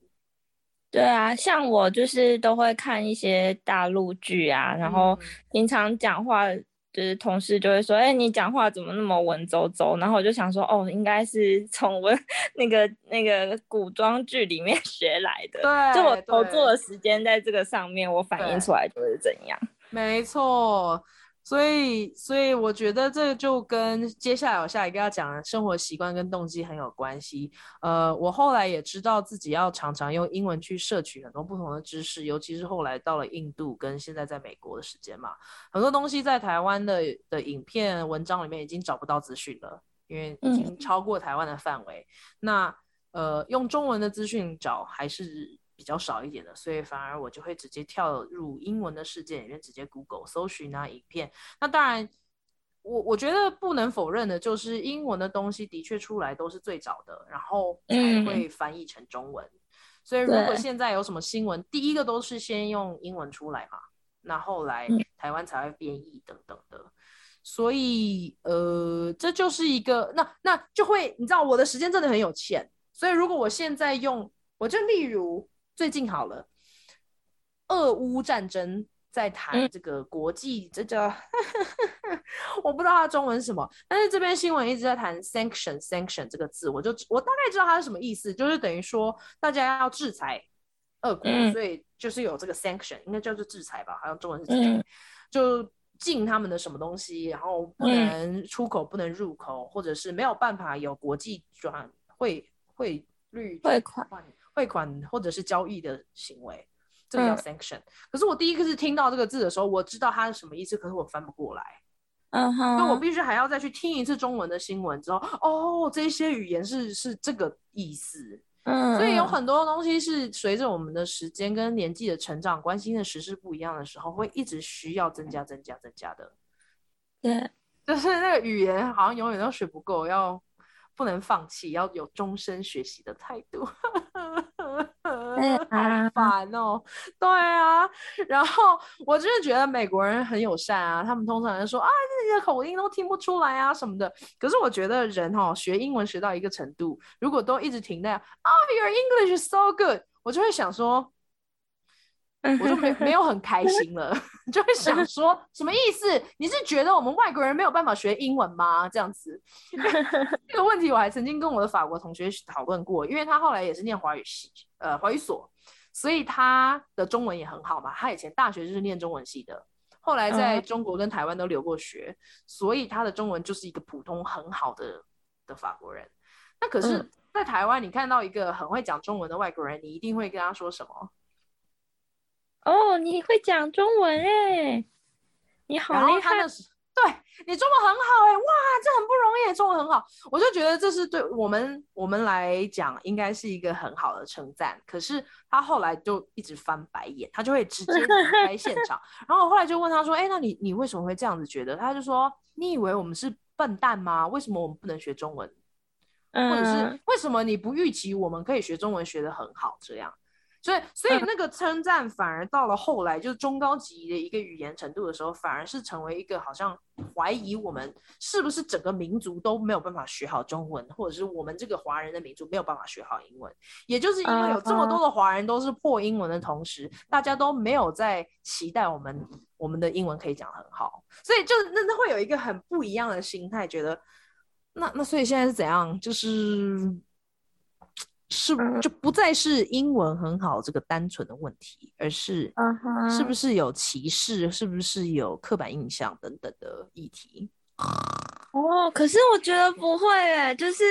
对啊，像我就是都会看一些大陆剧啊，然后平常讲话就是同事就会说：“哎、你讲话怎么那么文绉绉？”然后我就想说：“哦，应该是从文 那个那个古装剧里面 学来的。”对，就我投注的时间在这个上面，我反映出来就是怎样。没错。所以，所以我觉得这就跟接下来我下一个要讲的生活习惯跟动机很有关系。呃，我后来也知道自己要常常用英文去摄取很多不同的知识，尤其是后来到了印度跟现在在美国的时间嘛，很多东西在台湾的的影片文章里面已经找不到资讯了，因为已经超过台湾的范围。嗯、那呃，用中文的资讯找还是比较少一点的，所以反而我就会直接跳入英文的世界里面，直接 Google 搜寻啊影片。那当然，我我觉得不能否认的就是英文的东西的确出来都是最早的，然后才会翻译成中文。嗯、所以如果现在有什么新闻，第一个都是先用英文出来嘛，那后来台湾才会编译等等的。所以呃，这就是一个那那就会你知道我的时间真的很有限，所以如果我现在用，我就例如。最近好了，俄乌战争在谈这个国际，嗯、这叫 我不知道它中文是什么，但是这边新闻一直在谈 sanction sanction 这个字，我就我大概知道它是什么意思，就是等于说大家要制裁俄国，嗯、所以就是有这个 sanction，应该叫做制裁吧，好像中文是制裁，嗯、就禁他们的什么东西，然后不能出口，不能入口，或者是没有办法有国际转汇汇率汇款。汇款或者是交易的行为，这个叫 sanction。嗯、可是我第一个是听到这个字的时候，我知道它是什么意思，可是我翻不过来。嗯哼，那我必须还要再去听一次中文的新闻之后，哦，这些语言是是这个意思。嗯，所以有很多东西是随着我们的时间跟年纪的成长，关心的时事不一样的时候，会一直需要增加、增加、增加的。对，就是那个语言好像永远都学不够，要。不能放弃，要有终身学习的态度。好烦哦，对啊。然后我真的觉得美国人很友善啊，他们通常就说啊，那个口音都听不出来啊什么的。可是我觉得人哈、哦、学英文学到一个程度，如果都一直停在啊、oh，Your English is so good，我就会想说。我就没没有很开心了，就会想说什么意思？你是觉得我们外国人没有办法学英文吗？这样子，这个问题我还曾经跟我的法国同学讨论过，因为他后来也是念华语系，呃，华语所，所以他的中文也很好嘛。他以前大学就是念中文系的，后来在中国跟台湾都留过学，所以他的中文就是一个普通很好的的法国人。那可是，在台湾你看到一个很会讲中文的外国人，你一定会跟他说什么？哦，你会讲中文哎，你好厉害！对，你中文很好哎，哇，这很不容易，中文很好，我就觉得这是对我们我们来讲应该是一个很好的称赞。可是他后来就一直翻白眼，他就会直接离开现 场。然后我后来就问他说：“哎，那你你为什么会这样子觉得？”他就说：“你以为我们是笨蛋吗？为什么我们不能学中文？或者是为什么你不预期我们可以学中文学得很好？这样？”所以，所以那个称赞反而到了后来，就是中高级的一个语言程度的时候，反而是成为一个好像怀疑我们是不是整个民族都没有办法学好中文，或者是我们这个华人的民族没有办法学好英文。也就是因为有这么多的华人都是破英文的同时，大家都没有在期待我们我们的英文可以讲很好，所以就是那那会有一个很不一样的心态，觉得那那所以现在是怎样？就是。是，就不再是英文很好这个单纯的问题，而是是不是有歧视，是不是有刻板印象等等的议题。哦，可是我觉得不会诶，就是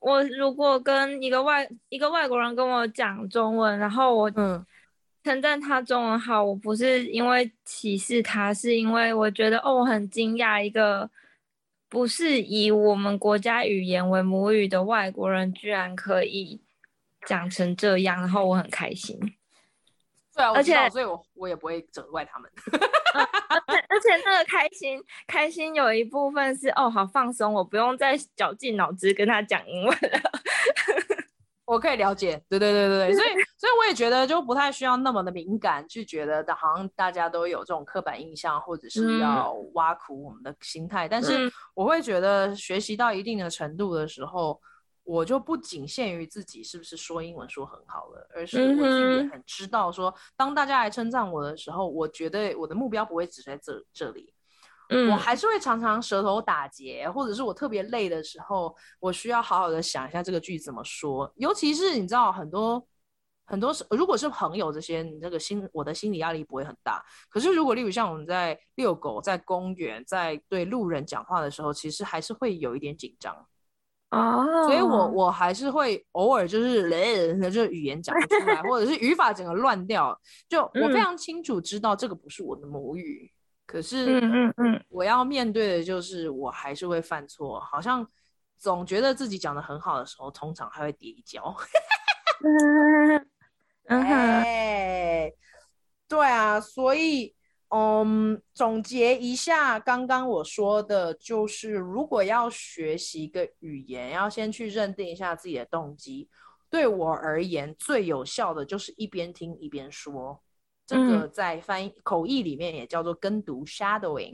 我如果跟一个外一个外国人跟我讲中文，然后我嗯。称赞他中文好，我不是因为歧视他，是因为我觉得哦，我很惊讶一个不是以我们国家语言为母语的外国人居然可以讲成这样，然后我很开心。对啊，而且所以我我也不会责怪他们。而且而且那个开心开心有一部分是哦，好放松，我不用再绞尽脑汁跟他讲英文了。我可以了解，对对对对对，所以 所以我也觉得就不太需要那么的敏感，去觉得好像大家都有这种刻板印象，或者是要挖苦我们的心态。嗯、但是我会觉得学习到一定的程度的时候。我就不仅限于自己是不是说英文说很好了，而是我自己也很知道说，当大家来称赞我的时候，我觉得我的目标不会只在这这里，嗯，我还是会常常舌头打结，或者是我特别累的时候，我需要好好的想一下这个句子怎么说。尤其是你知道很多很多是如果是朋友这些，你这个心我的心理压力不会很大。可是如果例如像我们在遛狗、在公园、在对路人讲话的时候，其实还是会有一点紧张。哦，oh. 所以我我还是会偶尔就是 嘞，就是语言讲不出来，或者是语法整个乱掉。就我非常清楚知道这个不是我的母语，嗯、可是嗯嗯，我要面对的就是我还是会犯错，好像总觉得自己讲的很好的时候，通常还会跌一跤。嗯哼，对啊，所以。嗯，总结一下刚刚我说的，就是如果要学习一个语言，要先去认定一下自己的动机。对我而言，最有效的就是一边听一边说。这个在翻译口译里面也叫做跟读 （shadowing）。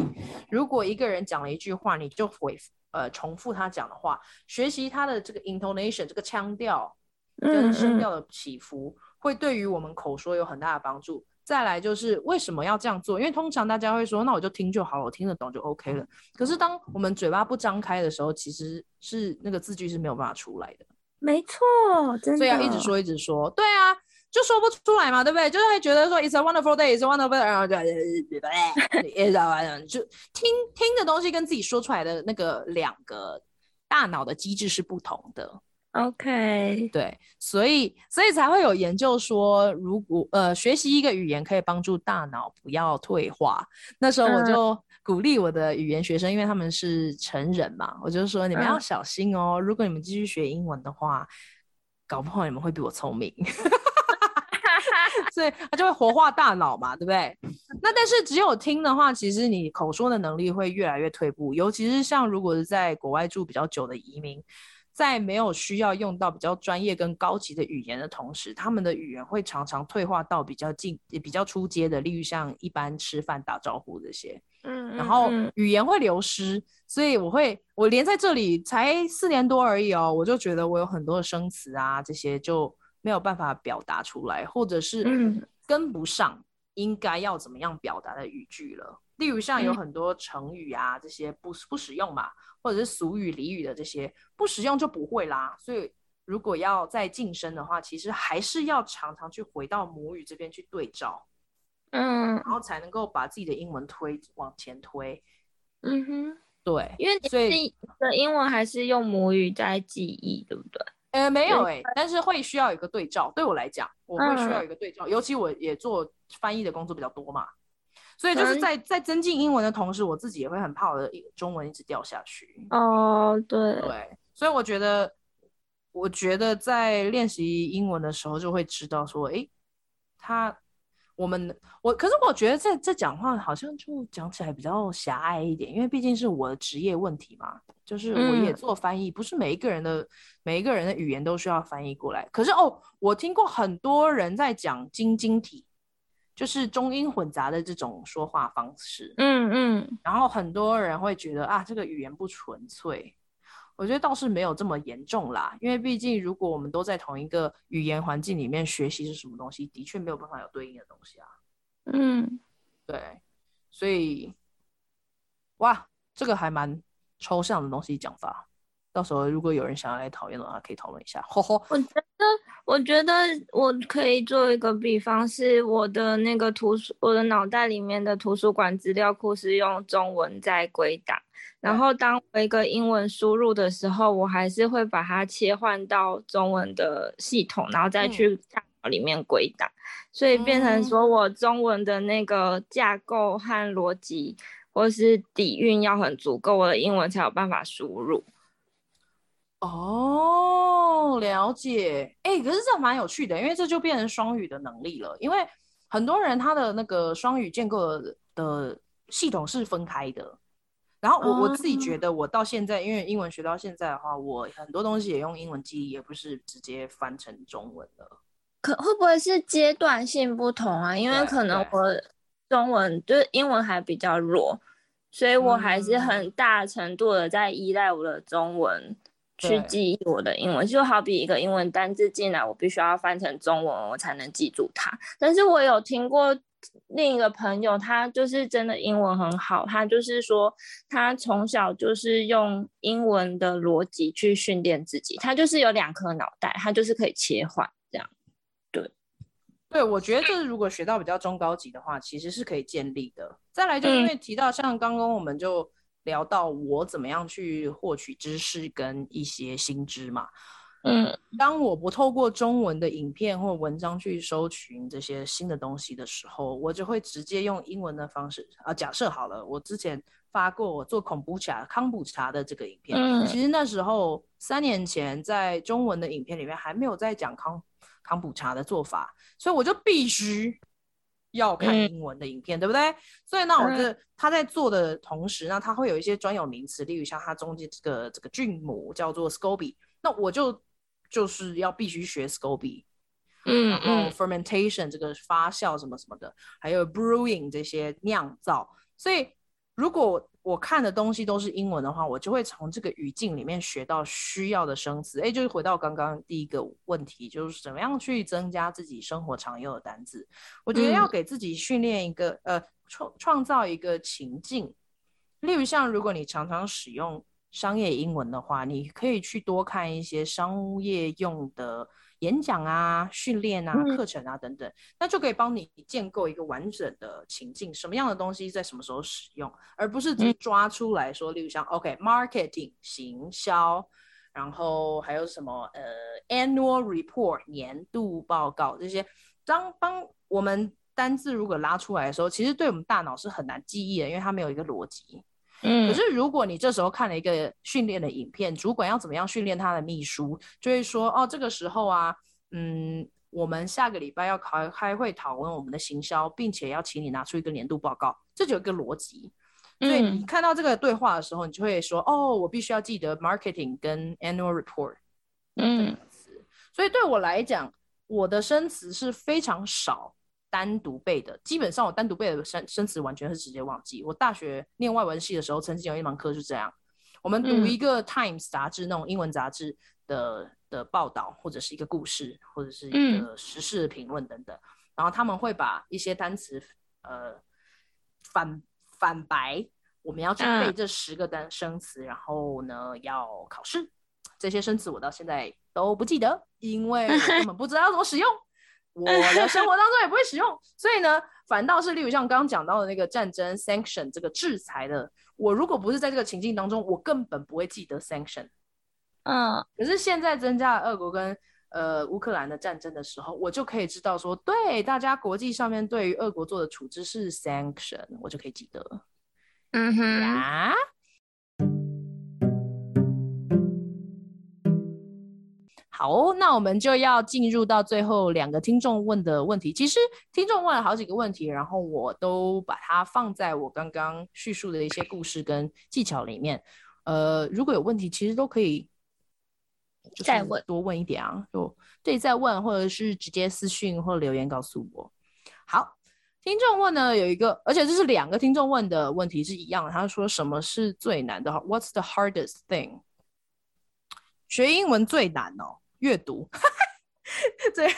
如果一个人讲了一句话，你就回呃重复他讲的话，学习他的这个 intonation，这个腔调跟声调的起伏，会对于我们口说有很大的帮助。再来就是为什么要这样做？因为通常大家会说，那我就听就好了，我听得懂就 OK 了。可是当我们嘴巴不张开的时候，其实是那个字句是没有办法出来的。没错，真的。所以要一直说，一直说。对啊，就说不出来嘛，对不对？就是会觉得说 It's a wonderful day, it's a wonderful day，然后就就听听的东西跟自己说出来的那个两个大脑的机制是不同的。OK，对，所以所以才会有研究说，如果呃学习一个语言可以帮助大脑不要退化。那时候我就鼓励我的语言学生，因为他们是成人嘛，我就说你们要小心哦。如果你们继续学英文的话，搞不好你们会比我聪明。所以 他就会活化大脑嘛，对不对？那但是只有听的话，其实你口说的能力会越来越退步，尤其是像如果是在国外住比较久的移民。在没有需要用到比较专业跟高级的语言的同时，他们的语言会常常退化到比较近、也比较出街的，例如像一般吃饭打招呼这些。嗯，嗯，然后语言会流失，所以我会，我连在这里才四年多而已哦，我就觉得我有很多的生词啊，这些就没有办法表达出来，或者是跟不上应该要怎么样表达的语句了。例如像有很多成语啊，这些不不使用嘛。或者是俗语、俚语的这些不使用就不会啦。所以如果要再晋升的话，其实还是要常常去回到母语这边去对照，嗯，然后才能够把自己的英文推往前推。嗯哼，对，因为所以的英文还是用母语在记忆，对不对？呃，没有哎、欸，但是会需要一个对照。对我来讲，我会需要一个对照，嗯、尤其我也做翻译的工作比较多嘛。所以就是在在增进英文的同时，我自己也会很怕我的中文一直掉下去。哦，对对，所以我觉得，我觉得在练习英文的时候，就会知道说，诶，他我们我，可是我觉得这这讲话好像就讲起来比较狭隘一点，因为毕竟是我的职业问题嘛，就是我也做翻译，嗯、不是每一个人的每一个人的语言都需要翻译过来。可是哦，我听过很多人在讲晶晶体。就是中英混杂的这种说话方式，嗯嗯，然后很多人会觉得啊，这个语言不纯粹。我觉得倒是没有这么严重啦，因为毕竟如果我们都在同一个语言环境里面学习是什么东西，的确没有办法有对应的东西啊。嗯，对，所以，哇，这个还蛮抽象的东西讲法。到时候如果有人想要来讨论的话，可以讨论一下。吼吼，我觉得，我觉得我可以做一个比方，是我的那个图书，我的脑袋里面的图书馆资料库是用中文在归档，然后当我一个英文输入的时候，我还是会把它切换到中文的系统，然后再去大脑里面归档，嗯、所以变成说我中文的那个架构和逻辑或是底蕴要很足够，我的英文才有办法输入。哦，了解。哎、欸，可是这蛮有趣的，因为这就变成双语的能力了。因为很多人他的那个双语建构的，系统是分开的。然后我、嗯、我自己觉得，我到现在因为英文学到现在的话，我很多东西也用英文记忆，也不是直接翻成中文的。可会不会是阶段性不同啊？因为可能我中文就是英文还比较弱，所以我还是很大程度的在依赖我的中文。去记忆我的英文，就好比一个英文单字进来，我必须要翻成中文，我才能记住它。但是我有听过另一个朋友，他就是真的英文很好，他就是说他从小就是用英文的逻辑去训练自己，他就是有两颗脑袋，他就是可以切换这样。对，对，我觉得这如果学到比较中高级的话，其实是可以建立的。再来就是因为提到像刚刚我们就聊到我怎么样去获取知识跟一些新知嘛。嗯，当我不透过中文的影片或文章去搜寻这些新的东西的时候，我就会直接用英文的方式啊。假设好了，我之前发过我做恐怖茶康普茶的这个影片，嗯，其实那时候三年前在中文的影片里面还没有在讲康康普茶的做法，所以我就必须要看英文的影片，嗯，对不对？所以呢，我觉得他在做的同时呢，他会有一些专有名词，例如像他中间这个这个菌母叫做 SCOBY，那我就。就是要必须学 SCOBY，嗯，然后 fermentation 这个发酵什么什么的，还有 brewing 这些酿造。所以如果我看的东西都是英文的话，我就会从这个语境里面学到需要的生词。哎，就是回到刚刚第一个问题，就是怎么样去增加自己生活常用的单字。我觉得要给自己训练一个，嗯、呃，创创造一个情境。例如像如果你常常使用。商业英文的话，你可以去多看一些商业用的演讲啊、训练啊、课程啊等等，那就可以帮你建构一个完整的情境，什么样的东西在什么时候使用，而不是只抓出来说，例如像 OK，marketing 行销，然后还有什么呃 annual report 年度报告这些，当帮我们单字如果拉出来的时候，其实对我们大脑是很难记忆的，因为它没有一个逻辑。嗯，可是如果你这时候看了一个训练的影片，主管要怎么样训练他的秘书，就会说哦，这个时候啊，嗯，我们下个礼拜要开开会讨论我们的行销，并且要请你拿出一个年度报告，这就有一个逻辑。所以你看到这个对话的时候，你就会说哦，我必须要记得 marketing 跟 annual report，嗯，所以对我来讲，我的生词是非常少。单独背的，基本上我单独背的生生词完全是直接忘记。我大学念外文系的时候，曾经有一门课是这样：我们读一个 Times 杂志，那种英文杂志的的报道，或者是一个故事，或者是一个时事的评论等等。然后他们会把一些单词呃反反白，我们要去背这十个单生词，然后呢要考试。这些生词我到现在都不记得，因为我根本不知道要怎么使用。我的生活当中也不会使用，所以呢，反倒是例如像刚刚讲到的那个战争 sanction 这个制裁的，我如果不是在这个情境当中，我根本不会记得 sanction。嗯，可是现在增加了俄国跟呃乌克兰的战争的时候，我就可以知道说，对大家国际上面对于俄国做的处置是 sanction，我就可以记得。嗯哼呀。好，那我们就要进入到最后两个听众问的问题。其实听众问了好几个问题，然后我都把它放在我刚刚叙述的一些故事跟技巧里面。呃，如果有问题，其实都可以再问，多问一点啊，就对，再问，或者是直接私讯或留言告诉我。好，听众问呢有一个，而且这是两个听众问的问题是一样的。他说什么是最难的？What's the hardest thing？学英文最难哦。阅读，这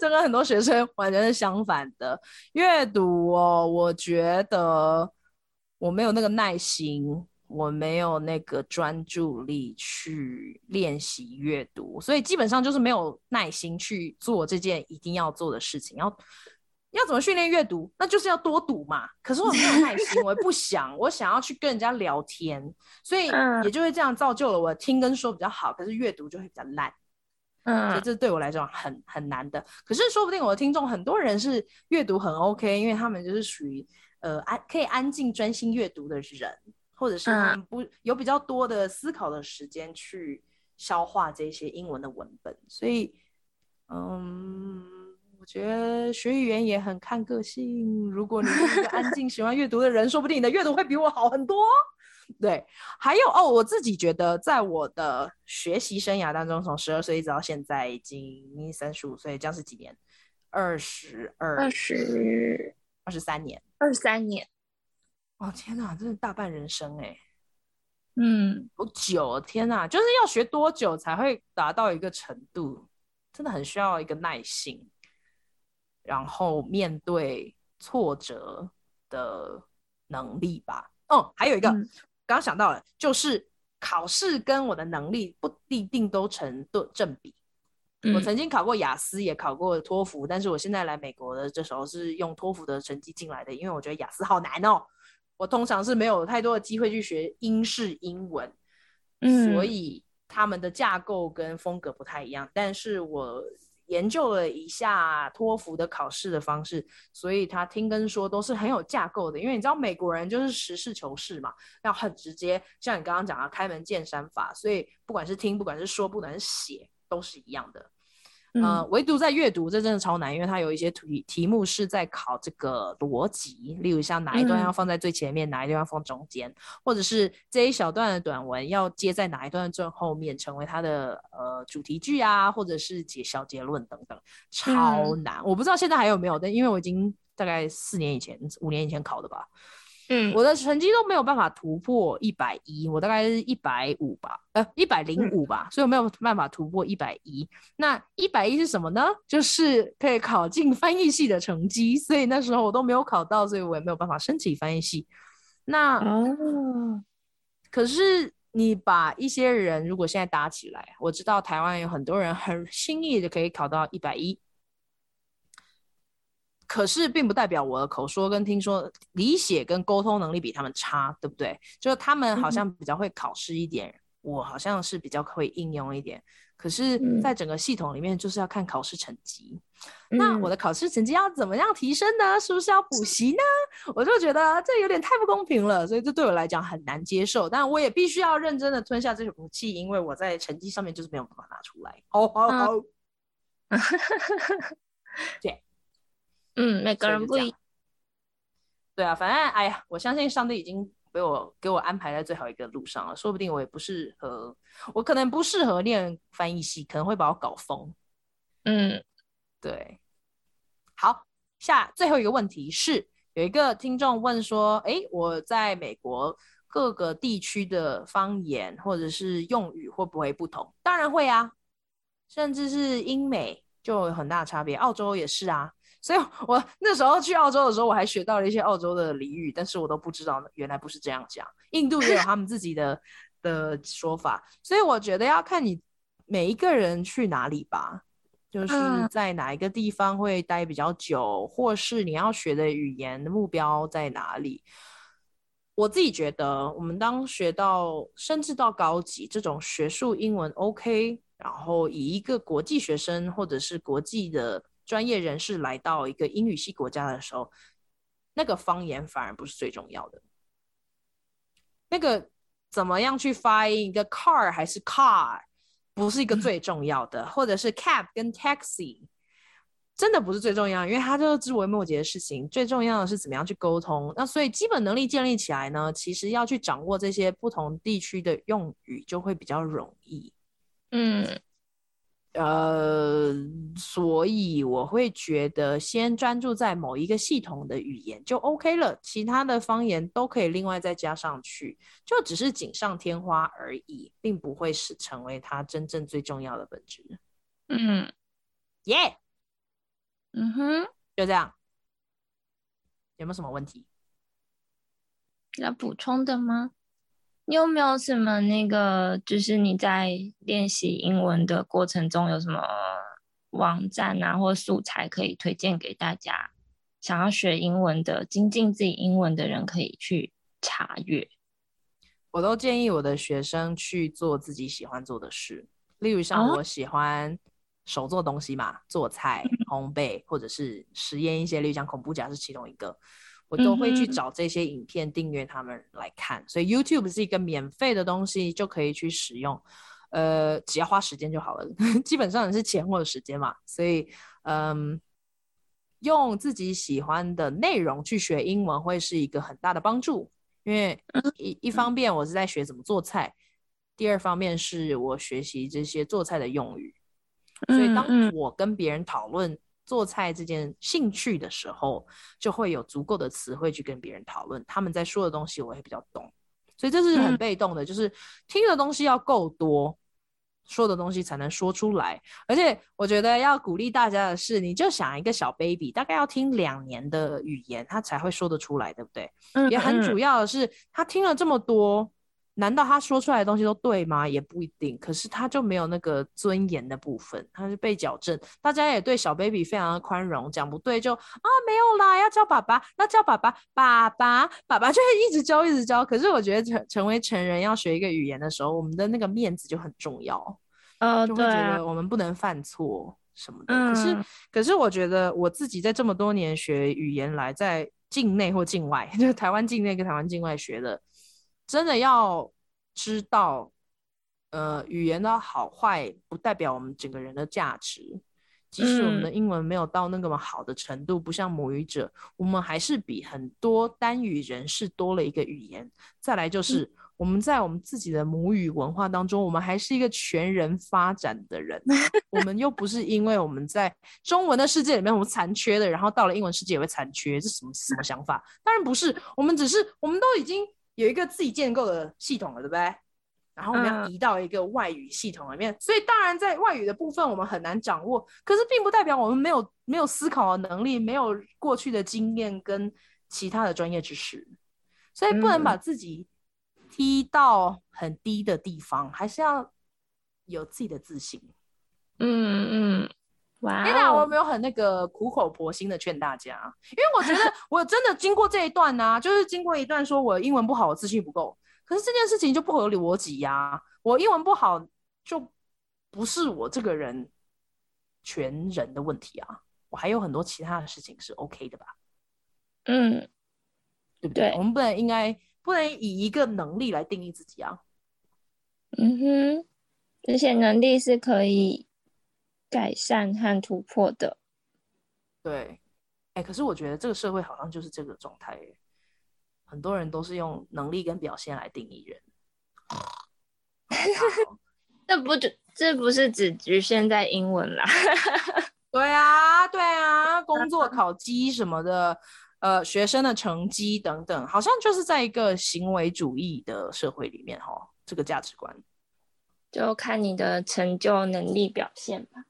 这跟很多学生完全是相反的。阅读哦，我觉得我没有那个耐心，我没有那个专注力去练习阅读，所以基本上就是没有耐心去做这件一定要做的事情。要要怎么训练阅读？那就是要多读嘛。可是我没有耐心，我也不想，我想要去跟人家聊天，所以也就会这样造就了我听跟说比较好，可是阅读就会比较烂。嗯，所以这对我来讲很很难的。可是说不定我的听众很多人是阅读很 OK，因为他们就是属于呃安可以安静专心阅读的人，或者是他们不有比较多的思考的时间去消化这些英文的文本。所以，嗯，我觉得学语言也很看个性。如果你是一个安静喜欢阅读的人，说不定你的阅读会比我好很多。对，还有哦，我自己觉得，在我的学习生涯当中，从十二岁一直到现在，已经三十五岁，将是几年？二十二、二十、二十三年，二十三年。哦，天哪，真是大半人生哎！嗯，好久，天哪，就是要学多久才会达到一个程度？真的很需要一个耐心，然后面对挫折的能力吧。哦，还有一个。嗯刚刚想到了，就是考试跟我的能力不一定都成对正比，嗯、我曾经考过雅思，也考过托福，但是我现在来美国的这时候是用托福的成绩进来的，因为我觉得雅思好难哦。我通常是没有太多的机会去学英式英文，嗯、所以他们的架构跟风格不太一样。但是我研究了一下托福的考试的方式，所以他听跟说都是很有架构的。因为你知道美国人就是实事求是嘛，要很直接，像你刚刚讲的开门见山法，所以不管是听，不管是说，不管是写，都是一样的。呃，唯独在阅读，这真的超难，因为它有一些题题目是在考这个逻辑，例如像哪一段要放在最前面，嗯、哪一段要放中间，或者是这一小段的短文要接在哪一段最后面，成为它的呃主题句啊，或者是结小结论等等，超难。嗯、我不知道现在还有没有，但因为我已经大概四年以前、五年以前考的吧。嗯，我的成绩都没有办法突破一百一，我大概是一百五吧，呃，一百零五吧，嗯、所以我没有办法突破一百一。那一百一是什么呢？就是可以考进翻译系的成绩，所以那时候我都没有考到，所以我也没有办法申请翻译系。那哦，可是你把一些人如果现在打起来，我知道台湾有很多人很轻易的可以考到一百一。可是，并不代表我的口说跟听说、理解跟沟通能力比他们差，对不对？就是他们好像比较会考试一点，嗯、我好像是比较会应用一点。可是，在整个系统里面，就是要看考试成绩。嗯、那我的考试成绩要怎么样提升呢？是不是要补习呢？我就觉得这有点太不公平了，所以这对我来讲很难接受。但我也必须要认真的吞下这口气，因为我在成绩上面就是没有办法拿出来。好好好，对。嗯，每个人不一样。对啊，反正哎呀，我相信上帝已经被我给我安排在最好一个路上了。说不定我也不适合，我可能不适合念翻译系，可能会把我搞疯。嗯，对。好，下最后一个问题是，有一个听众问说：“哎，我在美国各个地区的方言或者是用语会不会不同？”当然会啊，甚至是英美就有很大的差别，澳洲也是啊。所以我那时候去澳洲的时候，我还学到了一些澳洲的俚语，但是我都不知道原来不是这样讲。印度也有他们自己的的说法，所以我觉得要看你每一个人去哪里吧，就是在哪一个地方会待比较久，或是你要学的语言的目标在哪里。我自己觉得，我们当学到甚至到高级这种学术英文 OK，然后以一个国际学生或者是国际的。专业人士来到一个英语系国家的时候，那个方言反而不是最重要的。那个怎么样去发音一个 car 还是 car，不是一个最 重要的，或者是 cab 跟 taxi，真的不是最重要，因为它就是枝微末节的事情。最重要的是怎么样去沟通。那所以基本能力建立起来呢，其实要去掌握这些不同地区的用语就会比较容易。嗯。呃，所以我会觉得先专注在某一个系统的语言就 OK 了，其他的方言都可以另外再加上去，就只是锦上添花而已，并不会是成为它真正最重要的本质。嗯，耶，yeah! 嗯哼，就这样，有没有什么问题要补充的吗？你有没有什么那个，就是你在练习英文的过程中有什么网站啊，或素材可以推荐给大家？想要学英文的、精进自己英文的人可以去查阅。我都建议我的学生去做自己喜欢做的事，例如像我喜欢手做东西嘛，哦、做菜、烘焙，或者是实验一些，例如像恐怖甲是其中一个。我都会去找这些影片订阅他们来看，所以 YouTube 是一个免费的东西，就可以去使用，呃，只要花时间就好了，基本上也是钱或者时间嘛，所以，嗯，用自己喜欢的内容去学英文会是一个很大的帮助，因为一一方面我是在学怎么做菜，第二方面是我学习这些做菜的用语，所以当我跟别人讨论。做菜这件兴趣的时候，就会有足够的词汇去跟别人讨论。他们在说的东西，我会比较懂，所以这是很被动的，嗯、就是听的东西要够多，说的东西才能说出来。而且我觉得要鼓励大家的是，你就想一个小 baby，大概要听两年的语言，他才会说得出来，对不对？嗯、也很主要的是，他听了这么多。难道他说出来的东西都对吗？也不一定。可是他就没有那个尊严的部分，他是被矫正。大家也对小 baby 非常的宽容，讲不对就啊没有啦，要叫爸爸，那叫爸爸，爸爸，爸爸就会一直教，一直教。可是我觉得成成为成人要学一个语言的时候，我们的那个面子就很重要。呃，就会觉得我们不能犯错什么的。嗯、可是，可是我觉得我自己在这么多年学语言来，在境内或境外，就是台湾境内跟台湾境外学的。真的要知道，呃，语言的好坏不代表我们整个人的价值。即使我们的英文没有到那么好的程度，嗯、不像母语者，我们还是比很多单语人士多了一个语言。再来就是、嗯、我们在我们自己的母语文化当中，我们还是一个全人发展的人。我们又不是因为我们在中文的世界里面我们残缺的，然后到了英文世界也会残缺，这什么什么想法？当然不是，我们只是我们都已经。有一个自己建构的系统了，对不对？然后我们要移到一个外语系统里面，嗯、所以当然在外语的部分我们很难掌握，可是并不代表我们没有没有思考的能力，没有过去的经验跟其他的专业知识，所以不能把自己踢到很低的地方，嗯、还是要有自己的自信。嗯嗯。哇！哎呀，我有没有很那个苦口婆心的劝大家？因为我觉得 我真的经过这一段呢、啊，就是经过一段说我英文不好，我自信不够。可是这件事情就不合理逻辑呀！我英文不好就不是我这个人全人的问题啊，我还有很多其他的事情是 OK 的吧？嗯，对不对？对，我们不能应该不能以一个能力来定义自己啊。嗯哼，这些能力是可以。改善和突破的，对，哎、欸，可是我觉得这个社会好像就是这个状态，很多人都是用能力跟表现来定义人。这不就这不是只局限在英文啦？对啊，对啊，工作考绩什么的，呃，学生的成绩等等，好像就是在一个行为主义的社会里面哈，这个价值观，就看你的成就能力表现吧。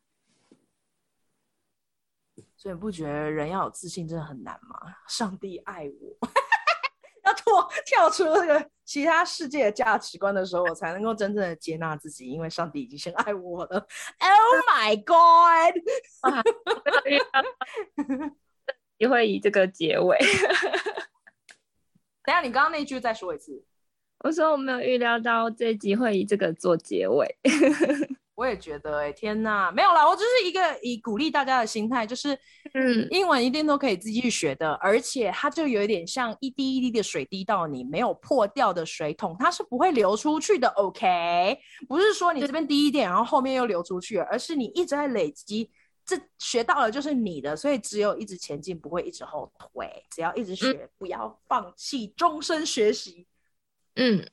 所以你不觉得人要有自信真的很难吗？上帝爱我，要脱跳出那个其他世界的价值观的时候，我才能够真正的接纳自己，因为上帝已经先爱我了。Oh my God！你会以这个结尾。等下，你刚刚那句再说一次。我说我没有预料到这集会以这个做结尾。我也觉得、欸，哎，天哪，没有啦，我只是一个以鼓励大家的心态，就是，嗯，英文一定都可以自己去学的，而且它就有一点像一滴一滴的水滴到你没有破掉的水桶，它是不会流出去的，OK？不是说你这边滴一点，然后后面又流出去，而是你一直在累积，这学到了就是你的，所以只有一直前进，不会一直后退，只要一直学，嗯、不要放弃，终身学习。嗯，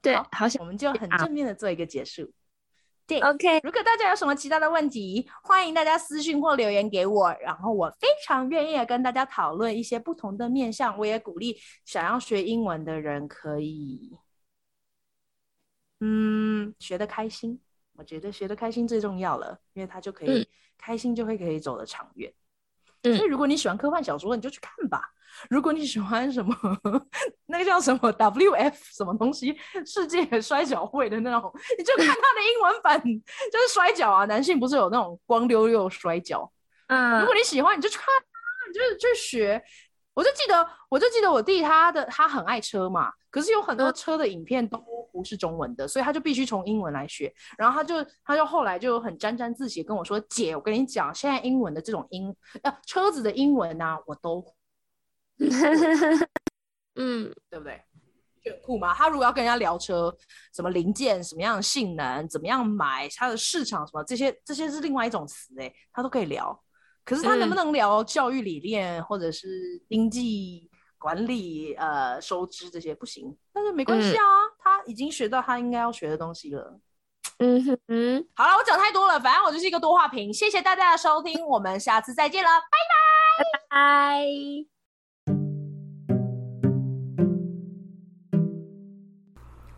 对，好，好，我们就很正面的做一个结束。对，OK。如果大家有什么其他的问题，欢迎大家私信或留言给我，然后我非常愿意跟大家讨论一些不同的面向。我也鼓励想要学英文的人可以，嗯，学的开心。我觉得学的开心最重要了，因为他就可以、嗯、开心，就会可以走得长远。嗯，所以如果你喜欢科幻小说，你就去看吧。如果你喜欢什么，那个叫什么 WF 什么东西，世界摔跤会的那种，你就看他的英文版，就是摔跤啊。男性不是有那种光溜溜摔跤？嗯，如果你喜欢，你就去看，你就去学。我就记得，我就记得我弟他的他很爱车嘛，可是有很多车的影片都不是中文的，所以他就必须从英文来学。然后他就他就后来就很沾沾自喜跟我说：“姐，我跟你讲，现在英文的这种英呃车子的英文啊，我都。”嗯，对不对？炫酷嘛。他如果要跟人家聊车，什么零件、什么样的性能、怎么样买，它的市场什么这些，这些是另外一种词哎，他都可以聊。可是他能不能聊教育理念，嗯、或者是经济管理、呃收支这些不行？但是没关系啊，嗯、他已经学到他应该要学的东西了。嗯哼嗯，好了，我讲太多了，反正我就是一个多话瓶。谢谢大家的收听，我们下次再见了，拜拜拜拜。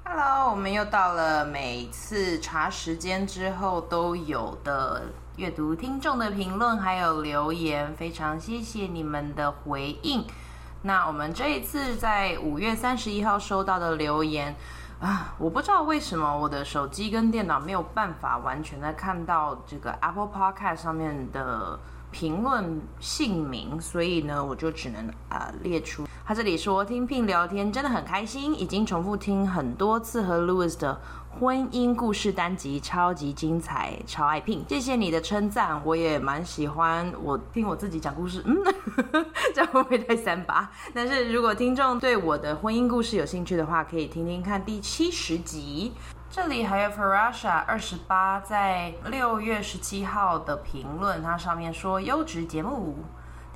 Hello，我们又到了每次茶时间之后都有的阅读听众的评论还有留言，非常谢谢你们的回应。那我们这一次在五月三十一号收到的留言，啊，我不知道为什么我的手机跟电脑没有办法完全的看到这个 Apple Podcast 上面的评论姓名，所以呢，我就只能啊、列出。他这里说听 Pin 聊天真的很开心，已经重复听很多次和 Louis 的婚姻故事单集，超级精彩，超爱听。谢谢你的称赞，我也蛮喜欢我听我自己讲故事。嗯，这样会不会太三八？但是如果听众对我的婚姻故事有兴趣的话，可以听听看第七十集。这里还有 Farasha 二十八在六月十七号的评论，它上面说优质节目。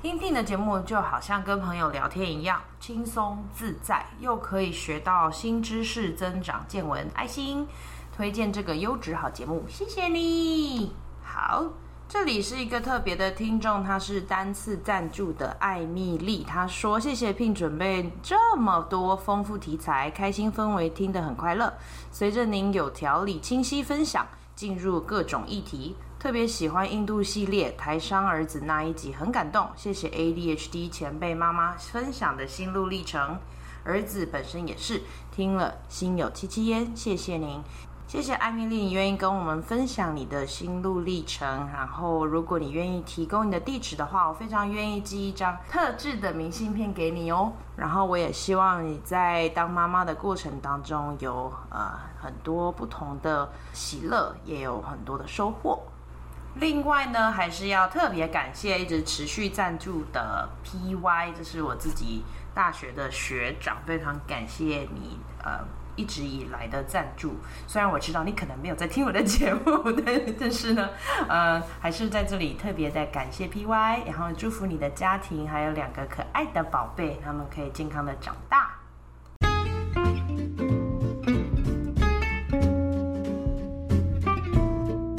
听 Pin 的节目就好像跟朋友聊天一样，轻松自在，又可以学到新知识，增长见闻。爱心推荐这个优质好节目，谢谢你。好，这里是一个特别的听众，他是单次赞助的艾蜜莉，他说：“谢谢聘准备这么多丰富题材，开心氛围，听得很快乐。随着您有条理、清晰分享，进入各种议题。”特别喜欢印度系列台商儿子那一集，很感动。谢谢 ADHD 前辈妈妈分享的心路历程，儿子本身也是听了心有戚戚焉。谢谢您，谢谢艾米莉，你愿意跟我们分享你的心路历程。然后，如果你愿意提供你的地址的话，我非常愿意寄一张特制的明信片给你哦。然后，我也希望你在当妈妈的过程当中有呃很多不同的喜乐，也有很多的收获。另外呢，还是要特别感谢一直持续赞助的 PY，这是我自己大学的学长，非常感谢你呃一直以来的赞助。虽然我知道你可能没有在听我的节目，但 但是呢，呃，还是在这里特别的感谢 PY，然后祝福你的家庭还有两个可爱的宝贝，他们可以健康的长大。